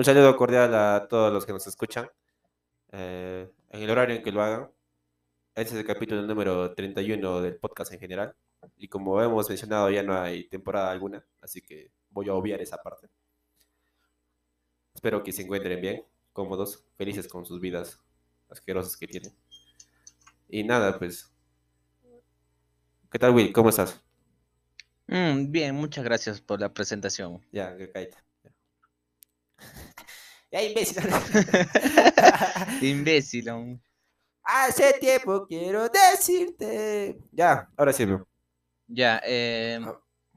Un saludo cordial a todos los que nos escuchan. eh, en el horario en que lo hagan. Este es el capítulo número 31 del podcast en general. Y como hemos mencionado, ya no hay temporada alguna. Así que voy a obviar esa parte. Espero que se encuentren bien, cómodos, felices con sus vidas asquerosas que tienen. Y nada, pues. ¿Qué tal, Will? ¿Cómo estás? Mm, bien, muchas gracias por la presentación. Ya, que cállate. Ya, imbécil. Imbécil. aún. Hace tiempo quiero decirte. Ya, ahora sí, bro. Ya, eh,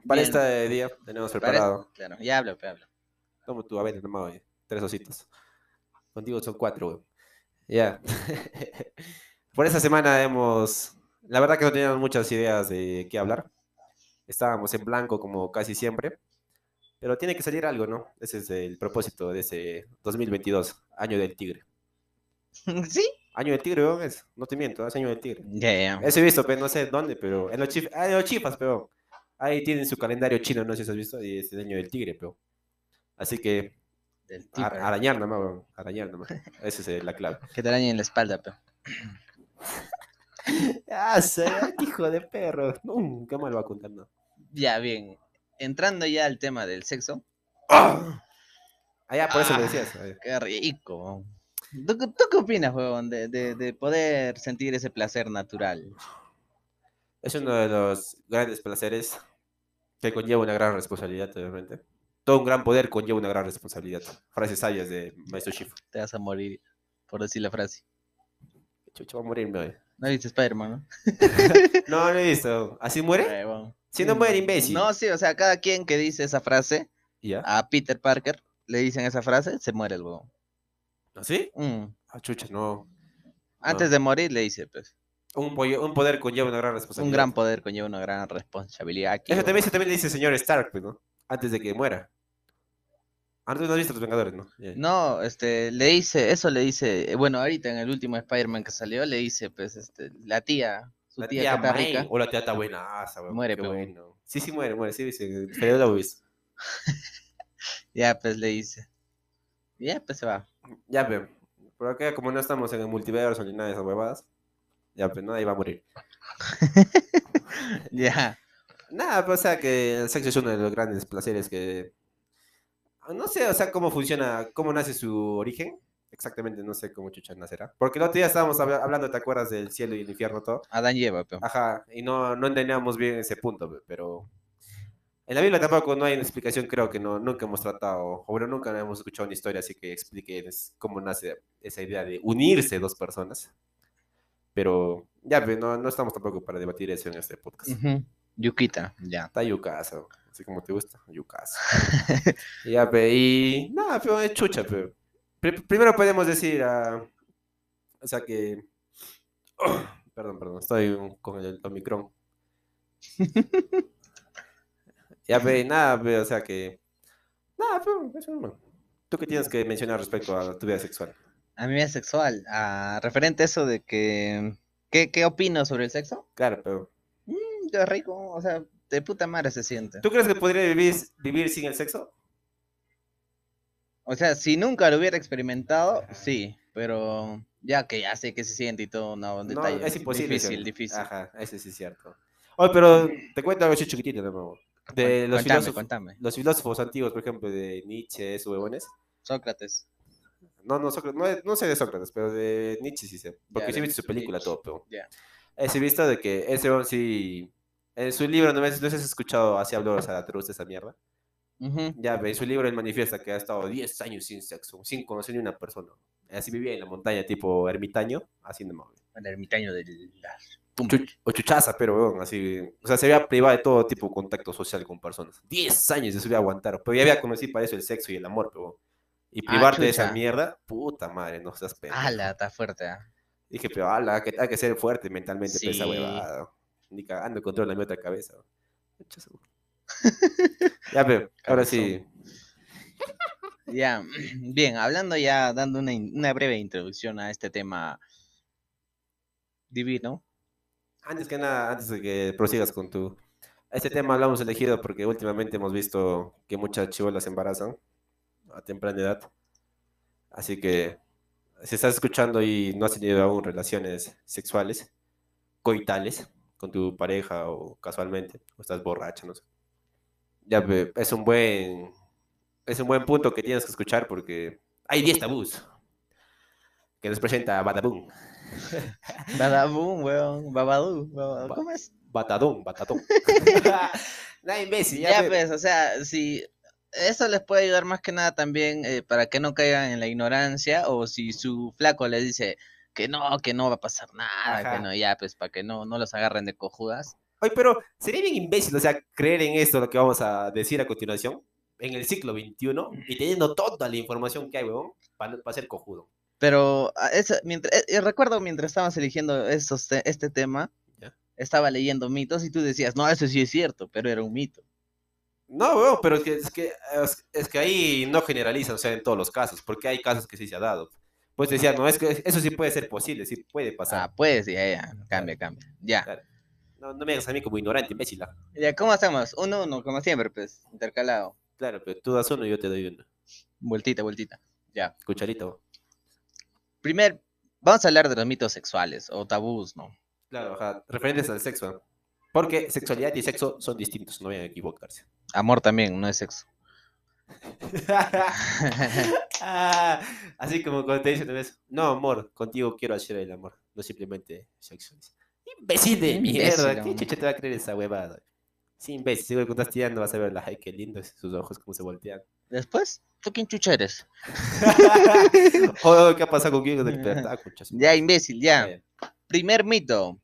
Para Bien. este día tenemos para- preparado. claro, ya hablo, pues, hablo. Toma tu avena nomás, oye. Tres ositos. Contigo son cuatro, güey. Ya. Por esta semana hemos. La verdad que no teníamos muchas ideas de qué hablar. Estábamos en blanco como casi siempre. Pero tiene que salir algo, ¿no? Ese es el propósito de ese 2022, año del tigre. ¿Sí? Año del tigre, weón, es. No te miento, es año del tigre. Ya, ya. Eso he visto, pero no sé dónde, pero en los, chif ah, en los chifas, pero ahí tienen su calendario chino, no sé si has visto, y es el año del tigre, pero. Así que Del arañar nomás, weón, arañar nomás. Esa es la clave. Que te arañen en la espalda, pero. Ah, sé, hijo de perro. Nunca me lo va a contar, no. Ya, bien. Entrando ya al tema del sexo. ¡Ah! Ah, ya, por eso Ah. lo decías. eh. Qué rico. ¿Tú, qué- tú qué opinas, huevón, de, de, de poder sentir ese placer natural? Es uno de los grandes placeres que conlleva una gran responsabilidad, obviamente. Todo un gran poder conlleva una gran responsabilidad. Frases sabias de Maestro Shifu. Te vas a morir por decir la frase. Chucho, va a morirme hoy. ¿No viste Spider-Man, no? No, no he visto. ¿Así muere? Huevón. Si no muere, imbécil. No, sí, o sea, cada quien que dice esa frase, ¿Y ¿Ya? a Peter Parker le dicen esa frase, se muere el huevón. ¿Así? Mm. Ah, chucha, no. Antes de morir le dice, pues, Un, pollo- un poder conlleva una gran responsabilidad. un gran poder conlleva una gran responsabilidad. Aquí, Eso también, eso también le dice el señor Stark, pues, ¿no? Antes de que muera. Antes no has visto los Vengadores, ¿no? No, este, le dice, eso le dice, eh, bueno, ahorita en el último Spider-Man que salió, le dice, pues, este, la tía, su La tía, tía está May, rica, O la tía está buenaza, weón. Muere, pero- bueno. Sí, sí, muere, muere. Sí, dice. Pero lo he visto. ya, pues, le dice. Ya, pues, se va. Ya, pero. Por acá, como no estamos en el multiverso ni nada de esas huevadas. Ya, pues, no, ahí va a morir. Ya, Nada, pues, o sea, que el sexo es uno de los grandes placeres que. No sé, o sea, cómo funciona, cómo nace su origen. Exactamente, no sé cómo chucha nacerá. Porque el otro día estábamos habla- hablando, ¿te acuerdas del cielo y el infierno, todo? Adán lleva, pero. Ajá, y no, no entendíamos bien ese punto, pe- pero en la Biblia tampoco no hay una explicación, creo que no, nunca hemos tratado, o bueno, nunca hemos escuchado una historia así que explique cómo nace esa idea de unirse dos personas. Pero ya, no, no estamos tampoco para debatir eso en este podcast. Ujú, Yuquita, ya. Está yucazo, así como te gusta, yucazo. Y ya, pe, y nada, pero es chucha, pero primero podemos decir, ah, o sea que, perdón, perdón, estoy con el Omicron. ya, pe, nada, o sea que, nada, pero eso. ¿Tú qué tienes que mencionar respecto a tu vida sexual? A mi vida sexual, ah, referente a eso de que, ¿qué, qué opino sobre el sexo? Claro, pero, Mm, rico, o sea, de puta madre se siente. ¿tú crees que podría vivir, vivir sin el sexo? O sea, si nunca lo hubiera experimentado, sí, pero ya que ya sé que se siente y todo, no, un No, detalle. es imposible. Difícil, difícil. Ajá, eso sí es cierto. Oye, pero te cuento algo chiquitito de nuevo. De los cuéntame, filósofos, los filósofos antiguos, por ejemplo, de Nietzsche, esos huevones. Sócrates. No, no, Sócrates, no, no sé de Sócrates, pero de Nietzsche sí sé. Porque sí he visto su película, Nietzsche. todo, pero. Ya. Sí he visto de que ese sí. En su libro, ¿no, ves? ¿No has escuchado así habló Zaratustra esa mierda? Ujú. Ya, en su libro él manifiesta que ha estado 10 años sin sexo, sin conocer ni una persona. Así vivía en la montaña, tipo ermitaño, así nomás. El ermitaño de las Chuch- o chuchaza, pero weón, así. O sea, se había privado de todo tipo de contacto social con personas. 10 años de su vida aguantar. Pero ya había conocido para eso el sexo y el amor, pero. Y Ah, privarte de esa mierda, puta madre, no seas pendejo. Ala, está fuerte. ah. Dije, pero ala, que hay que ser fuerte mentalmente Sí. huevada. Ni cagando controla mi otra cabeza. Chucha, weón. Ya, pero, ahora sí. Ya, bien, hablando ya, dando una, una breve introducción a este tema divino. Antes que nada, antes de que prosigas con tu. Este tema lo hemos elegido porque últimamente hemos visto que muchas chivolas se embarazan a temprana edad. Así que si estás escuchando y no has tenido aún relaciones sexuales, coitales, con tu pareja o casualmente, o estás borracha, no sé. Ya es un buen es un buen punto que tienes que escuchar porque hay 10 tabús que nos presenta Badaboom. Badaboom, weón. Babadú. babadú. Ba- ¿Cómo es? Batadón, batadón. Nada imbécil, ya, Ya, pues, o sea, si eso les puede ayudar más que nada también eh, para que no caigan en la ignorancia o si su flaco les dice que no, que no va a pasar nada, Ajá. que no, ya, pues, para que no, no los agarren de cojudas. Oye, pero sería bien imbécil, o sea, creer en esto, lo que vamos a decir a continuación, en el siglo XXI, y teniendo toda la información que hay, weón, para ser cojudo. Pero ah, esa- mientras, eh, eh, recuerdo mientras estábamos eligiendo estos te- este tema, Ya. estaba leyendo mitos y tú decías, no, eso sí es cierto, pero era un mito. No, weón, pero es que, es, que, es, es que ahí no generaliza, o sea, en todos los casos, porque hay casos que sí se ha dado. Pues decía, no, es que eso sí puede ser posible, sí puede pasar. Ah, pues, ya, ya, cambia, cambia. Ya. Claro. No, no me hagas a mí como ignorante, imbécil. ah. Ya, ¿cómo hacemos? Uno, uno, como siempre, pues, intercalado. Claro, pero tú das uno y yo te doy uno. Vueltita, vueltita. Ya. Cucharito. Primer, vamos a hablar de los mitos sexuales o tabús, ¿no? Claro, ajá, referentes al sexo. ¿no? Porque sexualidad y sexo son distintos, no vayan a equivocarse. Amor también, no es sexo. Ah, así como cuando te dicen una vez, no, amor, contigo quiero hacer el amor, no simplemente sexo. Imbécil de Imbécil, mierda, ¿qué hombre. chucha te va a creer esa huevada? Sí, imbécil, seguro que estás tirando vas a ver, ay, qué lindo sus ojos, cómo se voltean. Después, ¿tú quién chucha eres? oh, ¿qué ha pasado conmigo? Del concha su Ya, imbécil, ya. Primer mito.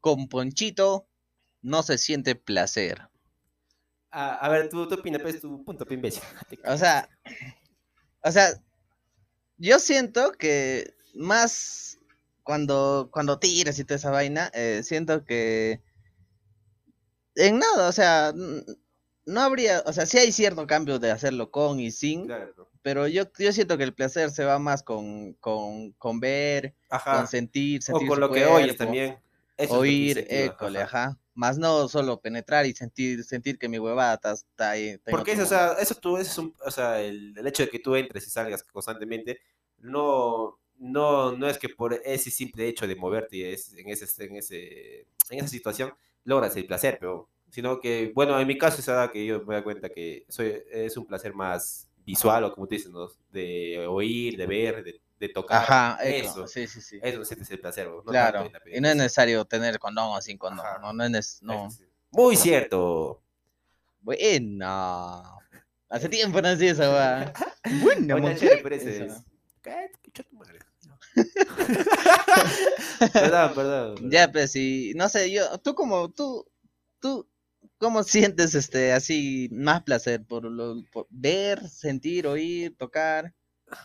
Con Ponchito no se siente placer. Ah, a ver, tú, tú opina, pues tu punto, imbécil. O sea, o sea, yo siento que más cuando, cuando tiras y toda esa vaina, eh, siento que en nada, o sea, no habría, o sea, sí hay cierto cambio de hacerlo con y sin, Claro, pero yo, yo siento que el placer se va más con, con, con ver, Ajá. con sentir, O sentir con su lo que oyes también. Eso oír, école, ajá. ajá. Más no solo penetrar y sentir, sentir que mi huevada está, está ahí. Porque eso, o sea, eso tú, eso es un, o sea, el, el hecho de que tú entres y salgas constantemente, no, no, no es que por ese simple hecho de moverte es, en, ese, en, ese, en esa situación logras el placer, pero, sino que, bueno, en mi caso es ahora que yo me doy cuenta que soy, es un placer más visual, o como te dicen, ¿no? de oír, de ver, de, de tocar. Ajá, eso, sí, sí, sí. eso sientes el placer, no claro, la y no es necesario tener condón o sin condón, Ajá. no, no es, no. Muy cierto. Bueno, hace tiempo no hacía esa. Bueno, es- chucha tu madre. perdón, perdón. Ya, pues, sí, no sé, yo, tú como, tú, tú, ¿cómo sientes este, así, más placer por, lo, por ver, sentir, oír, tocar?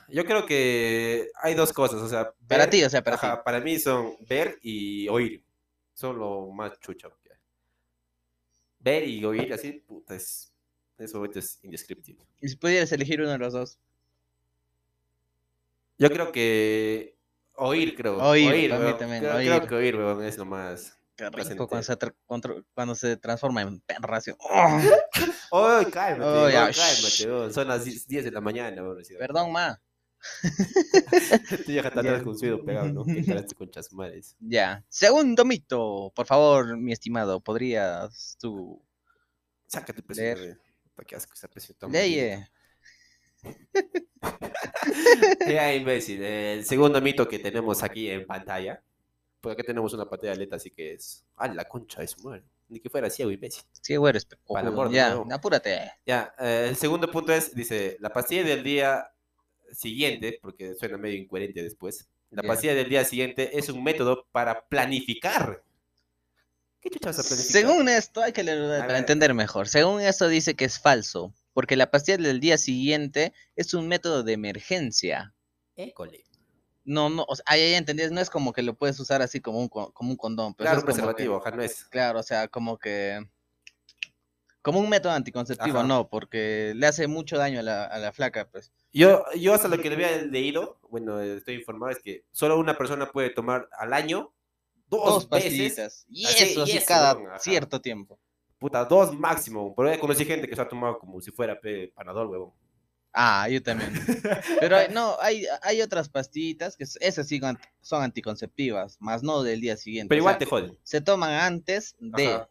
Yo creo que hay dos cosas, o sea, Para ti, o sea, para ajá, ti. para mí son ver y oír. Son lo más que hay. Ver y oír así, puta, es, momento es indescriptible. Y si pudieras elegir uno de los dos. Yo creo que oír, creo. Oír, weón. también, Creo, creo oír. que oír, weón, es lo más. Qué rico Placentero. cuando se, cuando se transforma en perra, así. ¡Ay, cálmate! Oh, ya, cálmate, Son las 10 de la mañana, weón, recién. Perdón, ma. Tú ya estás Ya. con su oído pegado, ¿no? Que con chasmares. Ya. Segundo mito. Por favor, mi estimado, ¿podrías tú Sácate presión, ¿Para qué asco esa presión tan Leye. Ya, imbécil. El segundo mito que tenemos aquí en pantalla. Pues acá tenemos una pantalla de LED, así que es. ¡Ah, la concha de su madre! Ni que fuera ciego, imbécil. Sí, güey, eres Para amor Ya, apúrate. Ya, eh, el segundo punto es: dice, la pastilla del día siguiente, porque suena medio incoherente después. La Ya. pastilla del día siguiente es un método para planificar. ¿Qué chucha vas a planificar? Según esto, hay que leerlo A para ver. entender mejor. Según esto dice que es falso, porque la pastilla del día siguiente es un método de emergencia. École. No, no, o sea, ahí ya entendías, no es como que lo puedes usar así como un, co- como un condón, pero Claro, es que- preservativo, ojalá no es. claro, o sea, como que como un método anticonceptivo, Ajá. no, porque le hace mucho daño a la, a la flaca, pues. Yo, yo hasta lo que le había leído, bueno, estoy informado, es que solo una persona puede tomar al año dos, Dos veces, pastillitas. Y Así, eso, y así eso, cada cierto tiempo. Puta, dos máximo. Pero ya conocí gente que se ha tomado como si fuera pe, panadol, huevón. Ah, yo también. Pero hay- no, hay, hay otras pastillitas que esas sí son- anticonceptivas, más no del día siguiente. Pero o igual sea, te joden. se toman antes de. Ajá.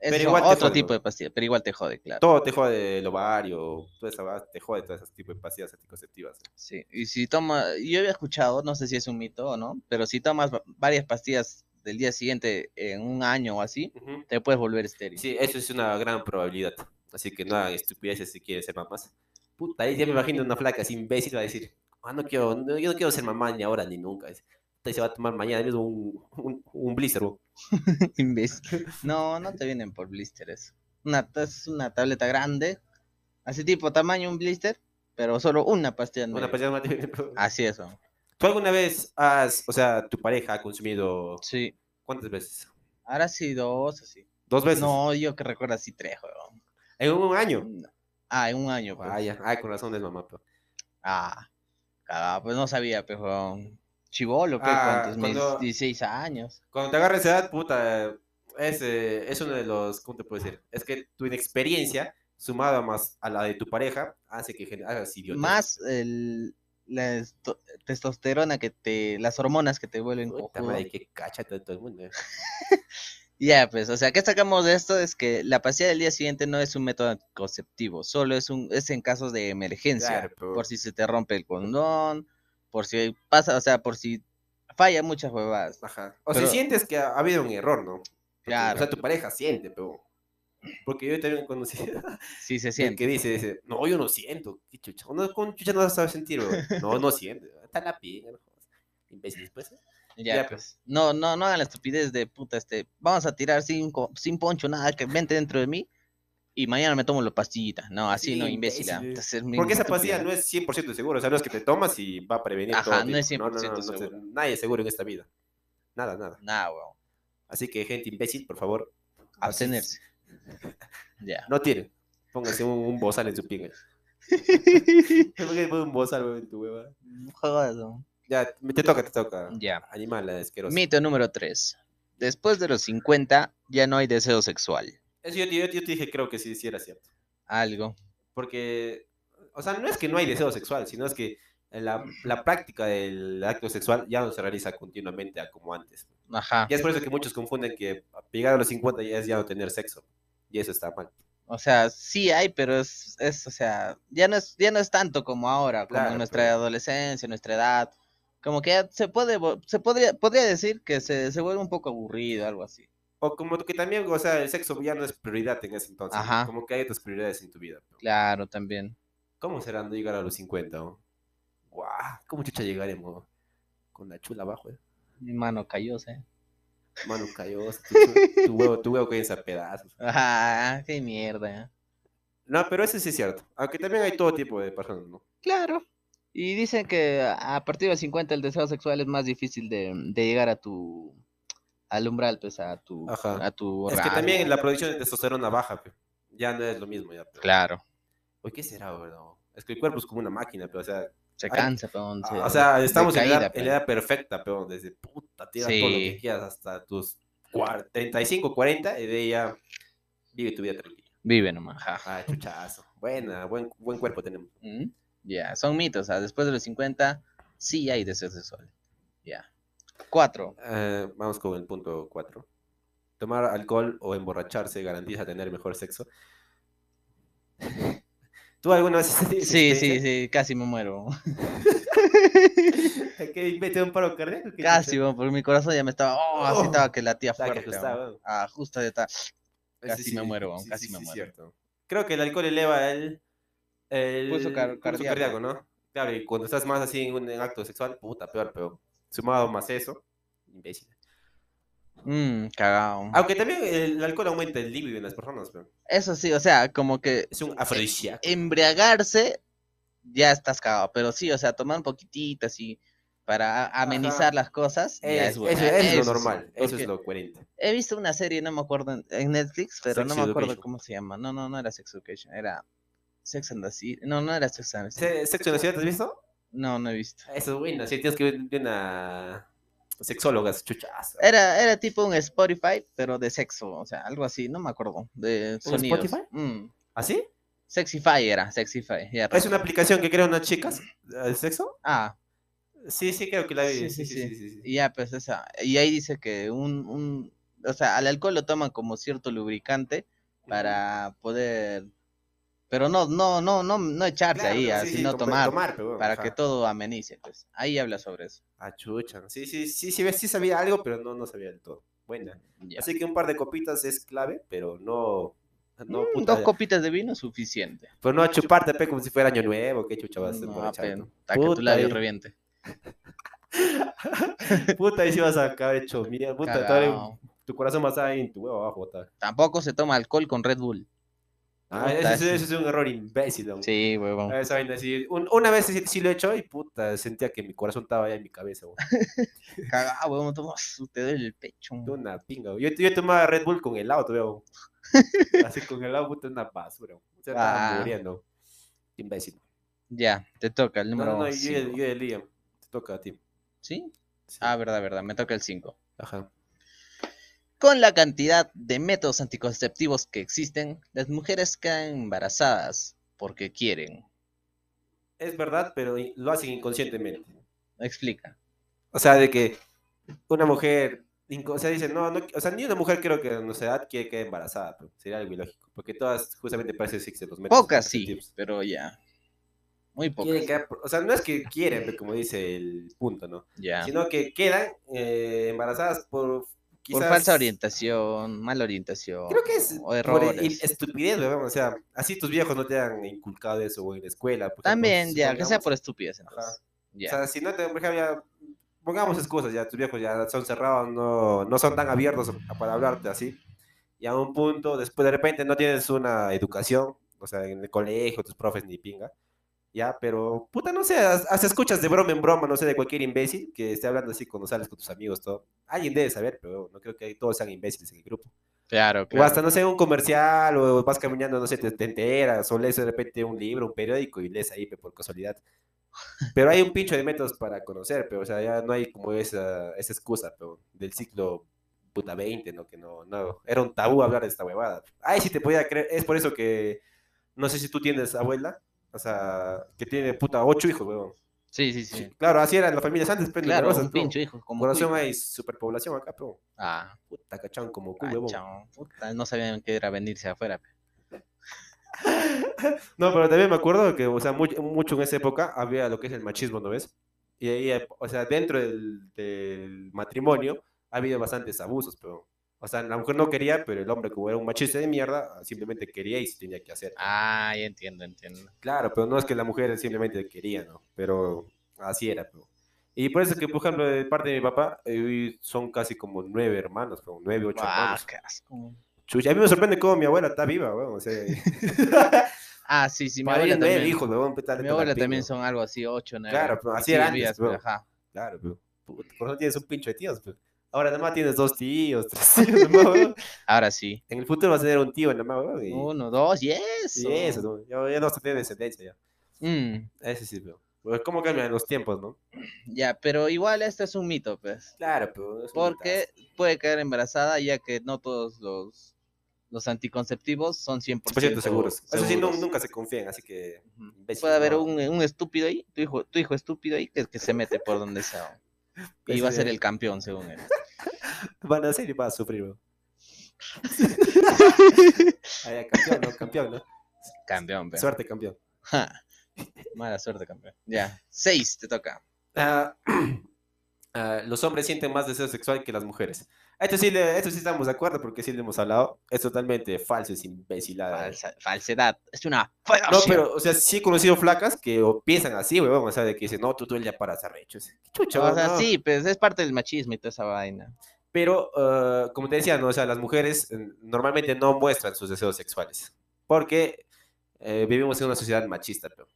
Es Pero igual otro jode, tipo de pastilla, pero igual te jode, claro. Todo te jode el ovario, toda esa te jode todo ese tipo de pastillas anticonceptivas. Sí, y si toma, yo había escuchado, no sé si es un mito o no, pero si tomas va- varias pastillas del día siguiente en un año o así, te puedes volver estéril. Sí, eso es una gran probabilidad. Así que no hagan estupideces si quieren ser mamás. Puta, ahí ya me imagino una flaca así imbécil va a decir, ah, no quiero, no, yo no quiero ser mamá ni ahora ni nunca. Y se va a tomar mañana mismo un, un, un blister. Imbécil. No, no te vienen por blisteres. Una, es una tableta grande, así tipo tamaño un blister, pero solo una pastilla. Una pastilla. Así es. ¿Tú alguna vez has, o sea, tu pareja ha consumido Sí. cuántas veces? Ahora sí dos, así. ¿Dos veces? No, yo que recuerdo así tres, weón. ¿En un año? Ah, en un año, pues. Vaya, ay, con razón es mamá. pero- Ah, cagado, pues no sabía, pero chivolo, ¿qué? Ah, ¿Cuántos? Mis cuando- 16 años. Cuando te agarras esa edad, puta, es, eh, es uno de los, ¿cómo te puedo decir? Es que tu inexperiencia, sumada más a la de tu pareja, hace que hagas idiotas. Más el, la esto- testosterona que te, las hormonas que te vuelven cojudo. cacha todo, el mundo. eh. Ya, pues, o sea, ¿qué sacamos de esto? Es que la pastilla del día siguiente no es un método anticonceptivo, solo es un, es en casos de emergencia, Claro, pero- por si se te rompe el condón, por si pasa, o sea, por si falla muchas huevadas. Ajá. O Pero- si sientes que ha, ha habido un error, ¿no? Porque, Claro. O sea, tu pareja siente, pero... Porque yo también conocí Sí se siente. que dice, dice, no, yo no siento. ¿Qué chucha? No, con chucha no vas a sentir, weón. No, no siente. Está la pinga, no jodas. Imbéciles, pues. Ya, Ya, pues. No, no, no hagan la estupidez de puta, este, vamos a tirar sin, sin poncho, nada, que vente dentro de mí y mañana me tomo la pastillita. No, así Sí, no, imbécil. ah, Porque esa pastilla no es 100% seguro. O sea, no es que te tomas y va a prevenir Ajá, todo. no es tipo. 100% sé, seguro. Nadie es seguro en esta vida. Nada, nada. Nah, weón. Así que, gente imbécil, por favor. Abstenerse. Ya. No tiren. Pónganse un, un bozal en su pinga. ¿Por qué pones un bozal, weón, en tu hueva? Jodas, weón. Ya, te toca, te toca. Ya. Animal asqueroso. Mito número 3. Después de los 50 ya no hay deseo sexual. Eso yo, yo- yo te dije, creo que sí, sí era cierto. Algo. Porque, o sea, no es que no hay deseo sexual, sino es que la, la práctica del acto sexual ya no se realiza continuamente a como antes. Ajá. Y es por eso que muchos confunden que llegar a los 50 ya es ya no tener sexo. Y eso está mal. O sea, sí hay, pero es, es, o sea, ya no es, ya no es tanto como ahora, como Claro, en nuestra pero- adolescencia, nuestra edad. Como que ya se puede, se podría, podría decir que se, se vuelve un poco aburrido, algo así. O como que también, o sea, el sexo ya no es prioridad en ese entonces. Ajá. Como que hay otras prioridades en tu vida. Claro, también. ¿Cómo será no llegar a los 50? ¿no? Guau, ¿Cómo chucha llegaremos? Con la chula abajo, eh. Mi mano cayó, ¿eh? Mano callosa, tu, huevo, tu huevo cae a pedazos. Ah, qué mierda. No, pero eso sí es cierto. Aunque también hay todo tipo de personas, ¿no? Claro. Y dicen que a partir de los 50 el deseo sexual es más difícil de, de llegar a tu al umbral, pues a tu Ajá. a tu Es que también la producción de testosterona baja, pe. ya no es lo mismo. Ya, pero- Claro. Oye, ¿qué será, verdad? Es que el cuerpo es como una máquina, pero, o sea, Se cansa, peón, se- o sea, estamos en, la edad, en pe. la edad perfecta, pero desde puta, tira todo lo Sí. que quieras hasta tus cuar- 35, 40, y de ya vive tu vida tranquila. Vive nomás. ja. Ah, chuchazo. Buena, buen, buen cuerpo tenemos. Mm, Ya, son mitos. O sea, después de los 50 sí hay deseo sexual. Ya. Cuatro. Eh, vamos con el punto 4. Tomar alcohol o emborracharse garantiza tener mejor sexo. ¿Tú alguna vez has tenido Sí, sí, sí, casi me muero. ¿Qué mete un paro cardíaco? ¿Qué Casi, weón, porque mi corazón ya me estaba, oh, así Oh. estaba que latía Estaba que fuerte. weón. weón. Ah, justo ya está. Casi me muero, weón, casi me sí, muero. cierto. Creo que el alcohol eleva el, el Pulso car- cardíaco. ¿no? Claro, y cuando estás más así en un en acto sexual, puta, peor, pero sumado más eso, imbécil. Mmm, cagado. Aunque también el alcohol aumenta el libido en las personas, pero Eso sí, o sea, como que es un afrodisíaco. embriagarse ya estás cagado, pero sí, o sea, tomar un poquitito así para amenizar Ajá. las cosas. Es- es eso, es lo sí, normal, eso es lo coherente. He visto una serie, no me acuerdo, en, Netflix, pero Sex no me acuerdo Education. cómo se llama. No, no, no era Sex Education, era Sex and the City. No, no era Sex and the City. Se- ¿Sexo en la ciudad has visto? No, no he visto. Eso es bueno, si tienes que ver una sexóloga, es chuchazo. Era, era tipo un Spotify, pero de sexo, o sea, algo así, no me acuerdo. De sonidos. Spotify? Mm, ¿Así? Sexify era, Sexify. ya Es una aplicación que crea unas chicas de sexo. Ah, Sí, sí, creo que la vi. sí, sí, sí. Y ya, pues esa. Y ahí dice que un, un, o sea, al alcohol lo toman como cierto lubricante para poder, pero no, no, no, no, no echarse Claro, ahí, pero ah, sí, sí, sino como tomar, tomar, pero bueno, para que todo amenice, pues. Ahí habla sobre eso. Ah, chucha. Sí, sí, sí, sí, sí sabía algo, pero no, no sabía del todo. Buena. Ya. Así que un par de copitas es clave, pero no. No, Mm, puta, dos copitas de vino suficiente. Pero no a chuparte, pe, como si fuera año nuevo. Qué chucha vas a No, apenas, ¿no? hasta que tu Puta, labio y- reviente. Puta, ahí sí vas a acabar hecho mierda. Puta, tu corazón va a estar ahí en tu huevo abajo. puta. Tampoco se toma alcohol con Red Bull. Ah, ese, ese es un error imbécil. ¿no? Sí, huevón. Ah, Esa vaina sí. Un- una vez sí, sí lo he hecho y puta, sentía que mi corazón estaba allá en mi cabeza. güey. Cagado, huevón, toma- te duele el pecho. Una pinga. Yo, yo tomaba Red Bull con helado, güey. Así con helado, puta, una basura. güey. O sea, Ah. muriendo. Imbécil. Ya, te toca el No, número no, no, yo, cinco. yo el día. Te toca a ti. ¿Sí? Sí. Ah, verdad, verdad, me toca el 5. Ajá. Con la cantidad de métodos anticonceptivos que existen, las mujeres quedan embarazadas porque quieren. Es verdad, pero lo hacen inconscientemente. Explica. O sea, de que una mujer, o sea, dice, no, no, o sea, ni una mujer creo que a nuestra edad quiere quedar embarazada, pero sería algo ilógico, porque todas justamente parece que existen los métodos Pocas sí, pero ya. Muy pocas. Quedar- o sea, no es que quieren, como dice el punto, ¿no? Ya. Sino que quedan eh, embarazadas por quizás... Por falsa orientación, mala orientación. Creo que es O por errores. i- estupidez, weón, o sea, así tus viejos no te han inculcado eso en la escuela. por ejemplo, También, ya, que sea por estupidez. Entonces. O sea, si no te, por ejemplo, ya, pongamos excusas, ya tus viejos ya son cerrados, no, no son tan abiertos para hablarte así. Y a un punto, después de repente no tienes una educación, o sea, en el colegio, tus profes ni pinga. Ya, pero, puta, no sé, has- hasta escuchas de broma en broma, no sé, de cualquier imbécil que esté hablando así cuando sales con tus amigos, todo. Alguien debe saber, pero no creo que todos sean imbéciles en el grupo. Claro, O claro. hasta, no sé, un comercial, o vas caminando, no sé, te, te enteras, o lees de repente un libro, un periódico, y lees ahí por casualidad. Pero hay un pincho de métodos para conocer, pero, o sea, ya no hay como esa, esa excusa, pero, del ciclo puta 20, ¿no? Que no, no, era un tabú hablar de esta huevada. Ay, sí te podía creer, es por eso que, no sé si tú tienes abuela, o sea, que tiene puta ocho hijos, huevón. Sí, sí, sí. Claro, así eran las familias antes, pero Claro, numerosas, un pero, pincho hijo. Como cuy. hay superpoblación acá, pero, Ah, puta, cachán como cachao. Puta, no sabían que era venirse afuera. No, pero también me acuerdo que, o sea, mucho, mucho en esa época había lo que es el machismo, ¿no ves? Y ahí, o sea, dentro del, del matrimonio ha habido bastantes abusos, pero, o sea, la mujer no quería, pero el hombre, como era un machista de mierda, simplemente quería y se tenía que hacer. Ah, ya entiendo, entiendo. Claro, pero no es que la mujer simplemente quería, ¿no? Pero así era, pero. Y por eso que, por ejemplo, de parte de mi papá, eh, son casi como nueve hermanos, pero nueve, ocho Ah, hermanos. qué asco. Chucha, a mí me sorprende cómo mi abuela está viva, weón. O sea, Ah, sí, sí, mi abuela también. hijos, weón. Mi abuela también son algo así, ocho, nueve. Claro, pero así era siguen antes, vivas, bro. ajá. Claro, pero, por eso tienes un pincho de tíos, pues. Ahora nada más tienes dos tíos, tres tíos, weón. Ahora sí. En el futuro vas a tener un tío nada más, weón. Y, Uno, dos, y eso. y eso, ¿no? ya, no vas a tener descendencia ya. Mm, Ese sí, pero. Pues, ¿Cómo cambian los tiempos, no? ya, pero igual este es un mito, pues. Claro, pero. es Porque mitazo. puede quedar embarazada, ya que no todos los, los anticonceptivos son 100% 100% seguros. Eso sí, no- seguros. nunca se confían, así que. Puede haber ¿no? un, un estúpido ahí, tu hijo, tu hijo estúpido ahí, que, que se mete por donde sea. Y va a ser el campeón, según él. Van a ser y vas a sufrir, weón. Ah, campeón, ¿no? Campeón, ¿no? Campeón, pero. Suerte, campeón. Ja. Mala suerte, campeón. Ya. Seis, te toca. Ah, ah, los hombres sienten más deseo sexual que las mujeres. Esto sí, le- esto sí estamos de acuerdo porque sí le hemos hablado. Es totalmente falso, es imbecilada. Falsa- falsedad. Es una No, pero, o sea, sí he conocido flacas que o piensan así, weón. O sea, de que dicen, no, tú todo el día paras arrecho. Es- ¿Qué chucha, O sea, no? sí, pues es parte del machismo y toda esa vaina. Pero, ah, como te decía, ¿no? O sea, las mujeres eh, normalmente no muestran sus deseos sexuales. Porque eh, vivimos en una sociedad machista, pero.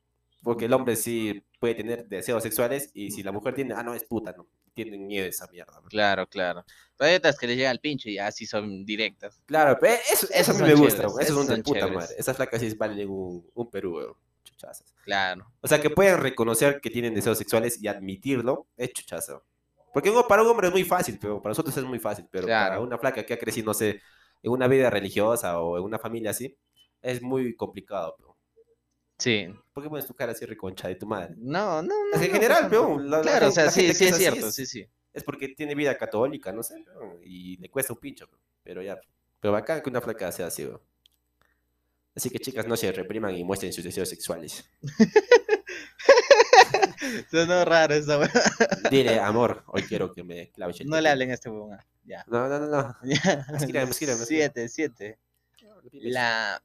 Porque el hombre sí puede tener deseos sexuales y si la mujer tiene, ah, no, es puta, ¿no? Tienen miedo de esa mierda. ¿no? Claro, claro. Pero hay otras que le llega al pincho y así son directas. Claro, pero eso, eso a mí me gusta, son de son puta chéveres. madre. Esas flacas sí valen un, un Perú, weón. Chuchazas. Claro. O sea, que puedan reconocer que tienen deseos sexuales y admitirlo, es chuchazo. Porque para un hombre es muy fácil, pero para nosotros es muy fácil. Pero para una flaca que ha crecido, no sé, en una vida religiosa o en una familia así, es muy complicado. Sí. ¿Por qué pones tu cara así reconcha de tu madre? No, no, no. En general, peón. la- la Claro, o sea, sí, sí es cierto, sí, sí. Es porque tiene vida católica, no sé, y le cuesta un pincho, pero ya. Pero bacán que una flaca sea así, peón. Así que chicas, no se repriman y muestren sus deseos sexuales. Sonó raro esa weá. Dile, amor, hoy quiero que me claves No le pepino". hablen a este weón. ah, Ya. No, no, no, no. Siete, siete. La.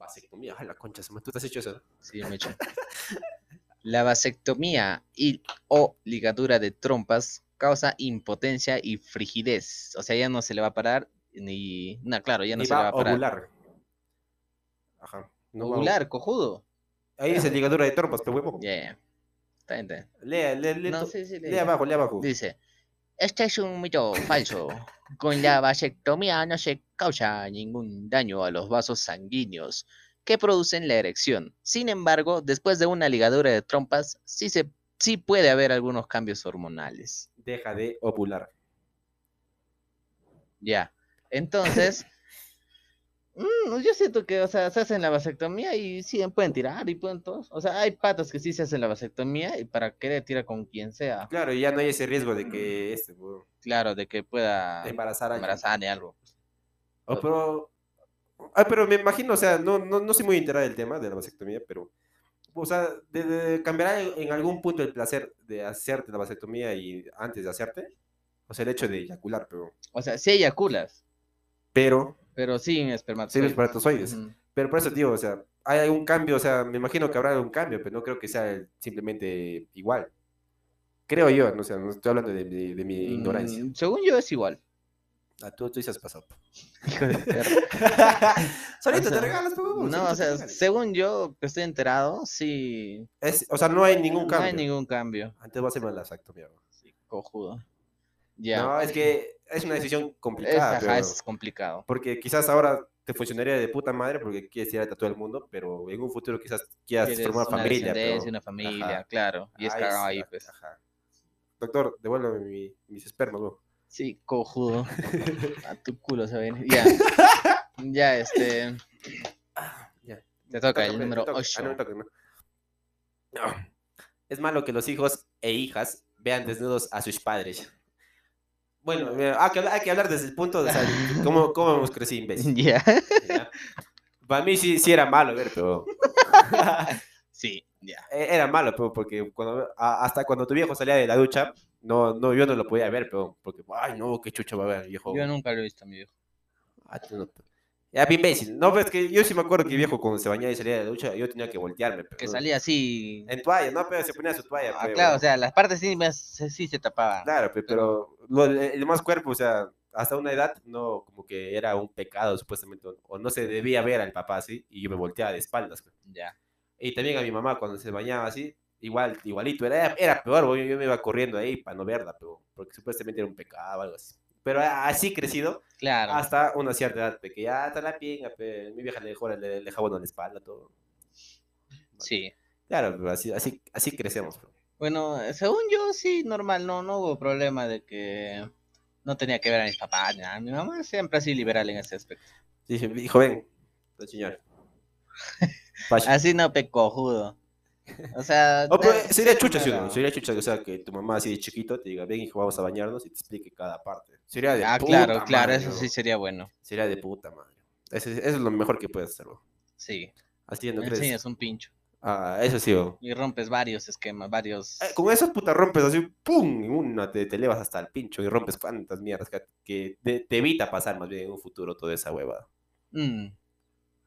Vasectomía, ay, la concha, tú te has hecho eso. Sí, me he hecho. La vasectomía y o ligadura de trompas causa impotencia y frigidez. O sea, ya no se le va a parar ni. No, claro, ya no se le va va a parar. ovular. Ajá. No va Ovular, cojudo. Ahí dice ligadura de trompas, pero huevo. Ya. Está bien, está bien. Lea, lea, lea, No, sí, sí, lee lee. abajo, lee abajo. Dice, este es un mito falso. Con la vasectomía no se causa ningún daño a los vasos sanguíneos que producen la erección. Sin embargo, después de una ligadura de trompas, sí, se, sí puede haber algunos cambios hormonales. Deja de ovular. Ya. Entonces, mm, yo siento que, o sea, se hacen la vasectomía y sí pueden tirar y pueden todos. O sea, hay patas que sí se hacen la vasectomía y para querer tirar con quien sea. Claro, y ya no hay ese riesgo de que este, Claro, de que pueda embarazar a embarazar algo. Oh, pero, ah, pero me imagino, o sea, no, no, no soy muy enterado del tema de la vasectomía, pero, o sea, de, de- ¿cambiará en, en algún punto el placer de hacerte la vasectomía y antes de hacerte? O sea, el hecho de eyacular, pero, O sea, sí eyaculas, pero, pero sin sí, espermatozoides. espermatozoides. Ujú. Pero por eso, tío, o sea, hay algún cambio, o sea, me imagino que habrá algún cambio, pero no creo que sea simplemente igual. Creo yo, no sé, no estoy hablando de, de- de mi ignorancia. Mm, según yo es igual. Ah, tú, tú dices pasado. Hijo de perra. Solito O sea, te regalas, huevón, No, o sea, según yo que estoy enterado, sí. Es- o sea, no hay ningún No cambio. hay ningún cambio. Antes voy a hacerme la vasectomía. huevón. Sí, cojudo. No, es que es una decisión Es, complicada. ajá, pero- es complicado. Porque quizás ahora te funcionaría de puta madre porque quieres tirarte a todo el mundo, pero en un futuro quizás quieras formar una familia. pero- una familia, Ajá. claro. Y es Ahí cagado ahí, está, pues. ajá. Doctor, devuélveme mi- mis espermas. Sí, cojudo. A tu culo se ven. Ya. Ya, este. Ya. Te toca el número toca. Ah, 8. no me toca, no. No. Es malo que los hijos e hijas vean desnudos a sus padres. Bueno, mira, hay que, hablar- hay que hablar desde el punto de o sea, cómo, cómo hemos crecido imbécil. Ya. ¿ya? Para mí sí, sí era malo ver, pero... Sí, ya. E- Era malo, pero porque cuando, a- hasta cuando tu viejo salía de la ducha, no, no, yo no lo podía ver, pero porque, ay, no, qué chucha va a ver, viejo. Yo nunca lo he visto, mi viejo. Ah, tú no, Era bien imbécil. No, pero es que yo sí me acuerdo que viejo cuando se bañaba y salía de la ducha, yo tenía que voltearme. Pero, Que salía así. En toalla, no, pero se ponía su toalla. Ah, pe, claro, o sea, las partes sí sí se tapaban. Claro, pe, pero lo, el más cuerpo, o sea, hasta una edad, no, como que era un pecado, supuestamente, o- no se debía ver al papá así, y yo me volteaba de espaldas. Ya. Y también a mi mamá cuando se bañaba así, igual, igualito, era, era peor, yo me iba corriendo ahí para no verla, pero, porque supuestamente era un pecado o algo así. Pero así crecido, Claro. hasta una cierta edad, que ya hasta la pinga, pe, mi vieja le dejó, le, le jabón en la espalda, todo. Sí. Claro, pero así, así, así crecemos. Bueno, eh, según yo, sí, normal, no, no hubo problema de que no tenía que ver a mis papás, ni nada. Mi mamá siempre así liberal en ese aspecto. Dije, hijo, ven, te señor. Así no pecojudo. O sea, pero sería chucha, sí, sería chucha, o sea, que tu mamá así de chiquito te diga, ven hijo, vamos a bañarnos y te explique cada parte. Sería de Ah, puta claro, claro, madre, eso ¿no? sí sería bueno. Sería de puta madre. Eso, es- eso es lo mejor que puedes hacer, bro. Sí. Así no Me crees. enseñas un pincho Ah, eso sí, bro. y rompes varios esquemas, varios. Eh, Con eso, puta, rompes así, ¡pum! Y una te, te elevas hasta el pincho y rompes cuantas mierdas que, que te, te evita pasar más bien en un futuro toda esa hueva. Mm,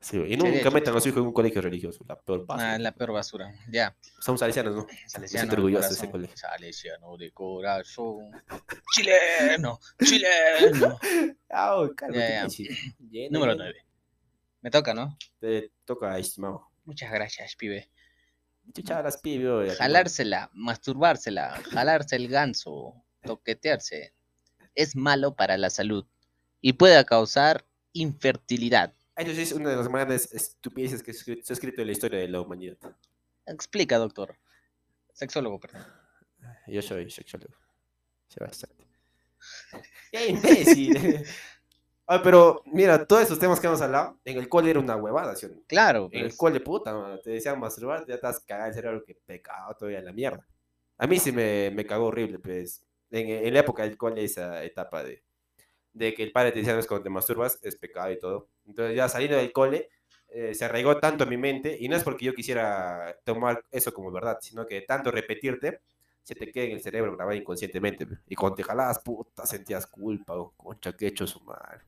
Sí, y nunca chucha. metan a los hijos en un colegio religioso, la peor paso. ah, la peor basura. Ya. Somos salesianos, ¿no? Salesiano siento de ese colegio. Salesiano de corazón. Chileno, chileno. Oh, cálmate, Ya, ya. imbécil. Lleno, Número lleno. 9. Me toca, ¿no? Te toca, estimado. Muchas gracias, pibe. Chucha, las pibe, oye, Jalársela, masturbársela, jalarse el ganso, toquetearse. Es malo para la salud y puede causar infertilidad. Eso sí es una de las grandes estupideces que se ha escrito en la historia de la humanidad. Explica, doctor. Sexólogo, perdón. Yo soy sexólogo. Sí, bastante. ¡Qué imbécil! Ah, pero mira, todos esos temas que hemos hablado, en el cole era una huevada, ¿sí? Claro, En el pues. cole, puta, mano, te decían masturbar, ya estás cagado el cerebro, que pecado todavía en la mierda. A mí sí me, me cagó horrible, pues, en, en la época del cole, esa etapa de, de que el padre te decía, no es cuando te masturbas, es pecado y todo. Entonces ya saliendo del cole, eh, se arraigó tanto en mi mente, y no es porque yo quisiera tomar eso como verdad, sino que tanto repetirte, se te queda en el cerebro grabado inconscientemente. Y cuando te jalabas, puta, sentías culpa, o concha, que he hecho su madre.